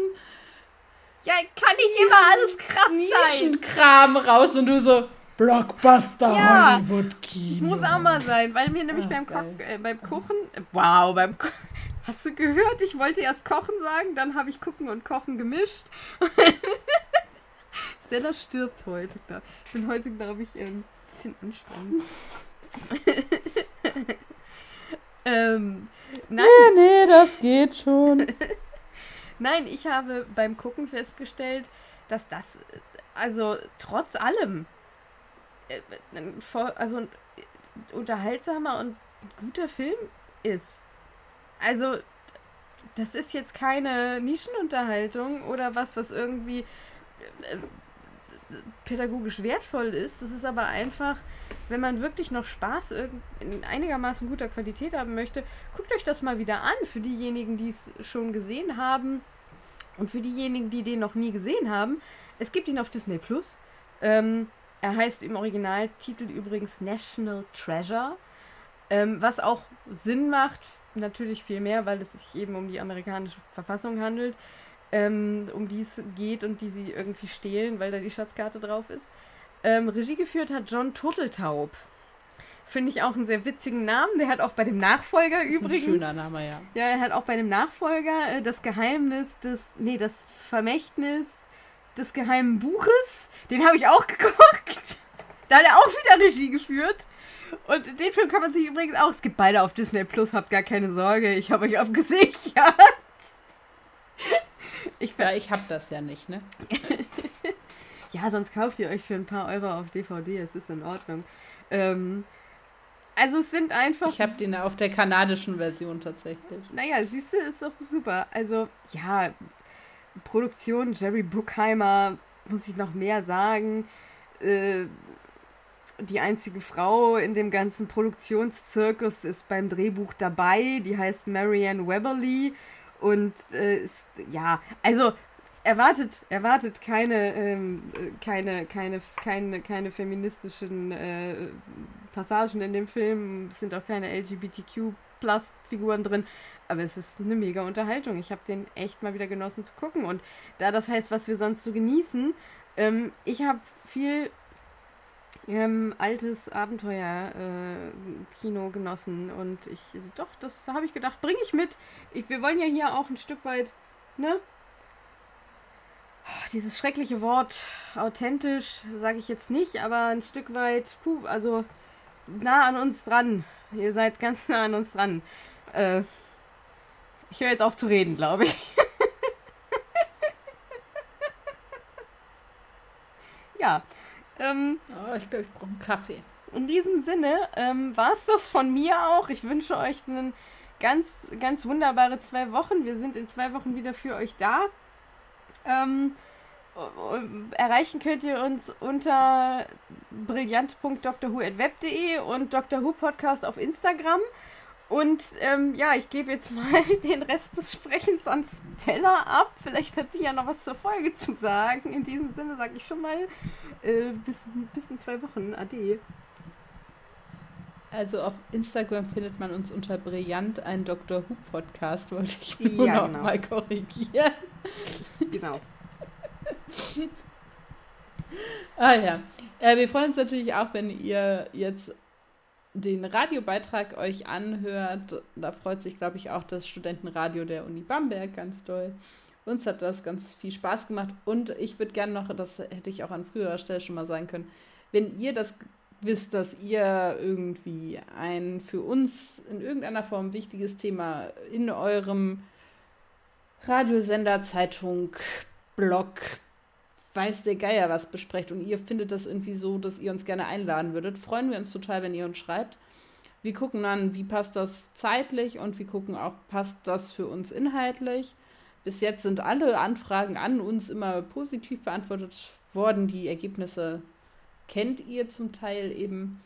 Ja, kann nicht immer alles krass Nischenkram raus und du so. Blockbuster ja, Hollywood-Kino. Muss auch mal sein, weil mir nämlich ah, beim, äh, beim Kochen. Wow, beim Ko [LAUGHS] Hast du gehört? Ich wollte erst Kochen sagen, dann habe ich Gucken und Kochen gemischt. [LAUGHS] Stella stirbt heute. Ich bin heute, glaube ich, ein bisschen anstrengend. [LAUGHS] ähm, nein. Nee, nee, das geht schon. nein, ich habe beim Gucken festgestellt, dass das, also trotz allem, äh, also ein unterhaltsamer und guter Film ist. Also, das ist jetzt keine Nischenunterhaltung oder was, was irgendwie äh, pädagogisch wertvoll ist. Das ist aber einfach, wenn man wirklich noch Spaß in einigermaßen guter Qualität haben möchte, guckt euch das mal wieder an. Für diejenigen, die es schon gesehen haben und für diejenigen, die den noch nie gesehen haben. Es gibt ihn auf Disney Plus. Ähm, er heißt im Originaltitel übrigens National Treasure, ähm, was auch Sinn macht, natürlich viel mehr, weil es sich eben um die amerikanische Verfassung handelt, ähm, um die es geht und die sie irgendwie stehlen, weil da die Schatzkarte drauf ist. Ähm, Regie geführt hat John Turteltaub. Finde ich auch einen sehr witzigen Namen. Der hat auch bei dem Nachfolger das ist übrigens. Ein schöner Name, ja. Ja, er hat auch bei dem Nachfolger äh, das Geheimnis des. Nee, das Vermächtnis des geheimen Buches den habe ich auch [LAUGHS] geguckt. Da hat er auch wieder Regie geführt. Und den Film kann man sich übrigens auch. Es gibt beide auf Disney Plus, habt gar keine Sorge. Ich habe euch [LAUGHS] abgesichert. Ich, ja, ich habe das ja nicht, ne? [LAUGHS] ja, sonst kauft ihr euch für ein paar Euro auf DVD. Es ist in Ordnung. Ähm, also es sind einfach. Ich habe den auf der kanadischen Version tatsächlich. Naja, siehst du, ist doch super. Also, ja, Produktion Jerry Bruckheimer, muss ich noch mehr sagen, äh, die einzige Frau in dem ganzen Produktionszirkus ist beim Drehbuch dabei. Die heißt Marianne Weberly. Und äh, ist, ja, also erwartet, erwartet keine, ähm, keine, keine, keine, keine feministischen äh, Passagen in dem Film. Es sind auch keine LGBTQ-Plus-Figuren drin. Aber es ist eine mega Unterhaltung. Ich habe den echt mal wieder genossen zu gucken. Und da das heißt, was wir sonst so genießen, ähm, ich habe viel ähm, altes Abenteuer-Kino äh, genossen. Und ich, doch, das habe ich gedacht, bringe ich mit. Ich, wir wollen ja hier auch ein Stück weit, ne? dieses schreckliche Wort authentisch, sage ich jetzt nicht, aber ein Stück weit, puh, also nah an uns dran. Ihr seid ganz nah an uns dran. Äh, ich höre jetzt auf zu reden, glaube ich. [LAUGHS] ja. Ähm, oh, ich glaube, ich brauche einen Kaffee. In diesem Sinne ähm, war es das von mir auch. Ich wünsche euch einen ganz, ganz wunderbare zwei Wochen. Wir sind in zwei Wochen wieder für euch da. Ähm, erreichen könnt ihr uns unter brillant.drwho.web.de und Dr. Who Podcast auf Instagram. Und ähm, ja, ich gebe jetzt mal [LAUGHS] den Rest des Sprechens an Stella ab. Vielleicht hat die ja noch was zur Folge zu sagen. In diesem Sinne sage ich schon mal äh, bis, bis in zwei Wochen. Ade. Also auf Instagram findet man uns unter Brillant, ein Dr. Who Podcast, wollte ich nur ja, noch genau. mal korrigieren. Genau. [LAUGHS] ah ja. Äh, wir freuen uns natürlich auch, wenn ihr jetzt den Radiobeitrag euch anhört. Da freut sich, glaube ich, auch das Studentenradio der Uni Bamberg ganz doll. Uns hat das ganz viel Spaß gemacht und ich würde gerne noch, das hätte ich auch an früherer Stelle schon mal sagen können, wenn ihr das wisst, dass ihr irgendwie ein für uns in irgendeiner Form wichtiges Thema in eurem Radiosender, Zeitung, Blog, weiß der Geier was besprecht und ihr findet das irgendwie so, dass ihr uns gerne einladen würdet, freuen wir uns total, wenn ihr uns schreibt. Wir gucken dann, wie passt das zeitlich und wir gucken auch, passt das für uns inhaltlich. Bis jetzt sind alle Anfragen an uns immer positiv beantwortet worden. Die Ergebnisse kennt ihr zum Teil eben.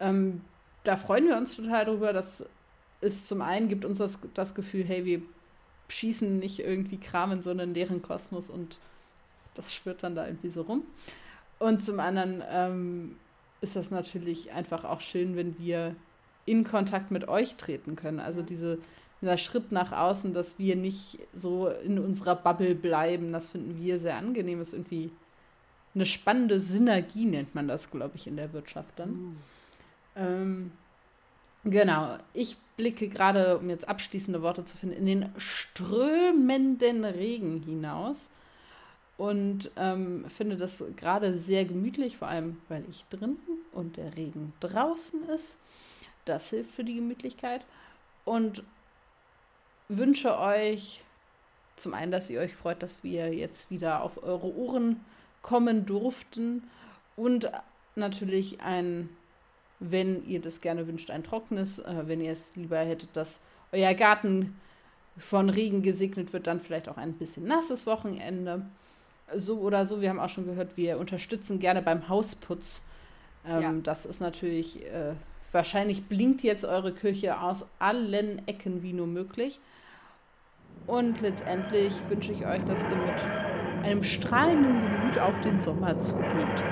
Ähm, da freuen wir uns total drüber. dass es zum einen gibt uns das, das Gefühl, hey, wir schießen nicht irgendwie Kram in so einen leeren Kosmos und das schwirrt dann da irgendwie so rum. Und zum anderen ähm, ist das natürlich einfach auch schön, wenn wir in Kontakt mit euch treten können. Also diese, dieser Schritt nach außen, dass wir nicht so in unserer Bubble bleiben, das finden wir sehr angenehm. Das ist irgendwie eine spannende Synergie, nennt man das, glaube ich, in der Wirtschaft dann. Mhm. Ähm, genau. Ich blicke gerade, um jetzt abschließende Worte zu finden, in den strömenden Regen hinaus und ähm, finde das gerade sehr gemütlich, vor allem weil ich drin bin und der Regen draußen ist. Das hilft für die Gemütlichkeit. Und wünsche euch zum einen, dass ihr euch freut, dass wir jetzt wieder auf eure Ohren kommen durften. Und natürlich ein, wenn ihr das gerne wünscht, ein trockenes, äh, wenn ihr es lieber hättet, dass euer Garten von Regen gesegnet wird, dann vielleicht auch ein bisschen nasses Wochenende so oder so, wir haben auch schon gehört, wir unterstützen gerne beim Hausputz. Ähm, ja. Das ist natürlich, äh, wahrscheinlich blinkt jetzt eure Küche aus allen Ecken wie nur möglich. Und letztendlich wünsche ich euch, dass ihr mit einem strahlenden Gemüt auf den Sommer zugeht.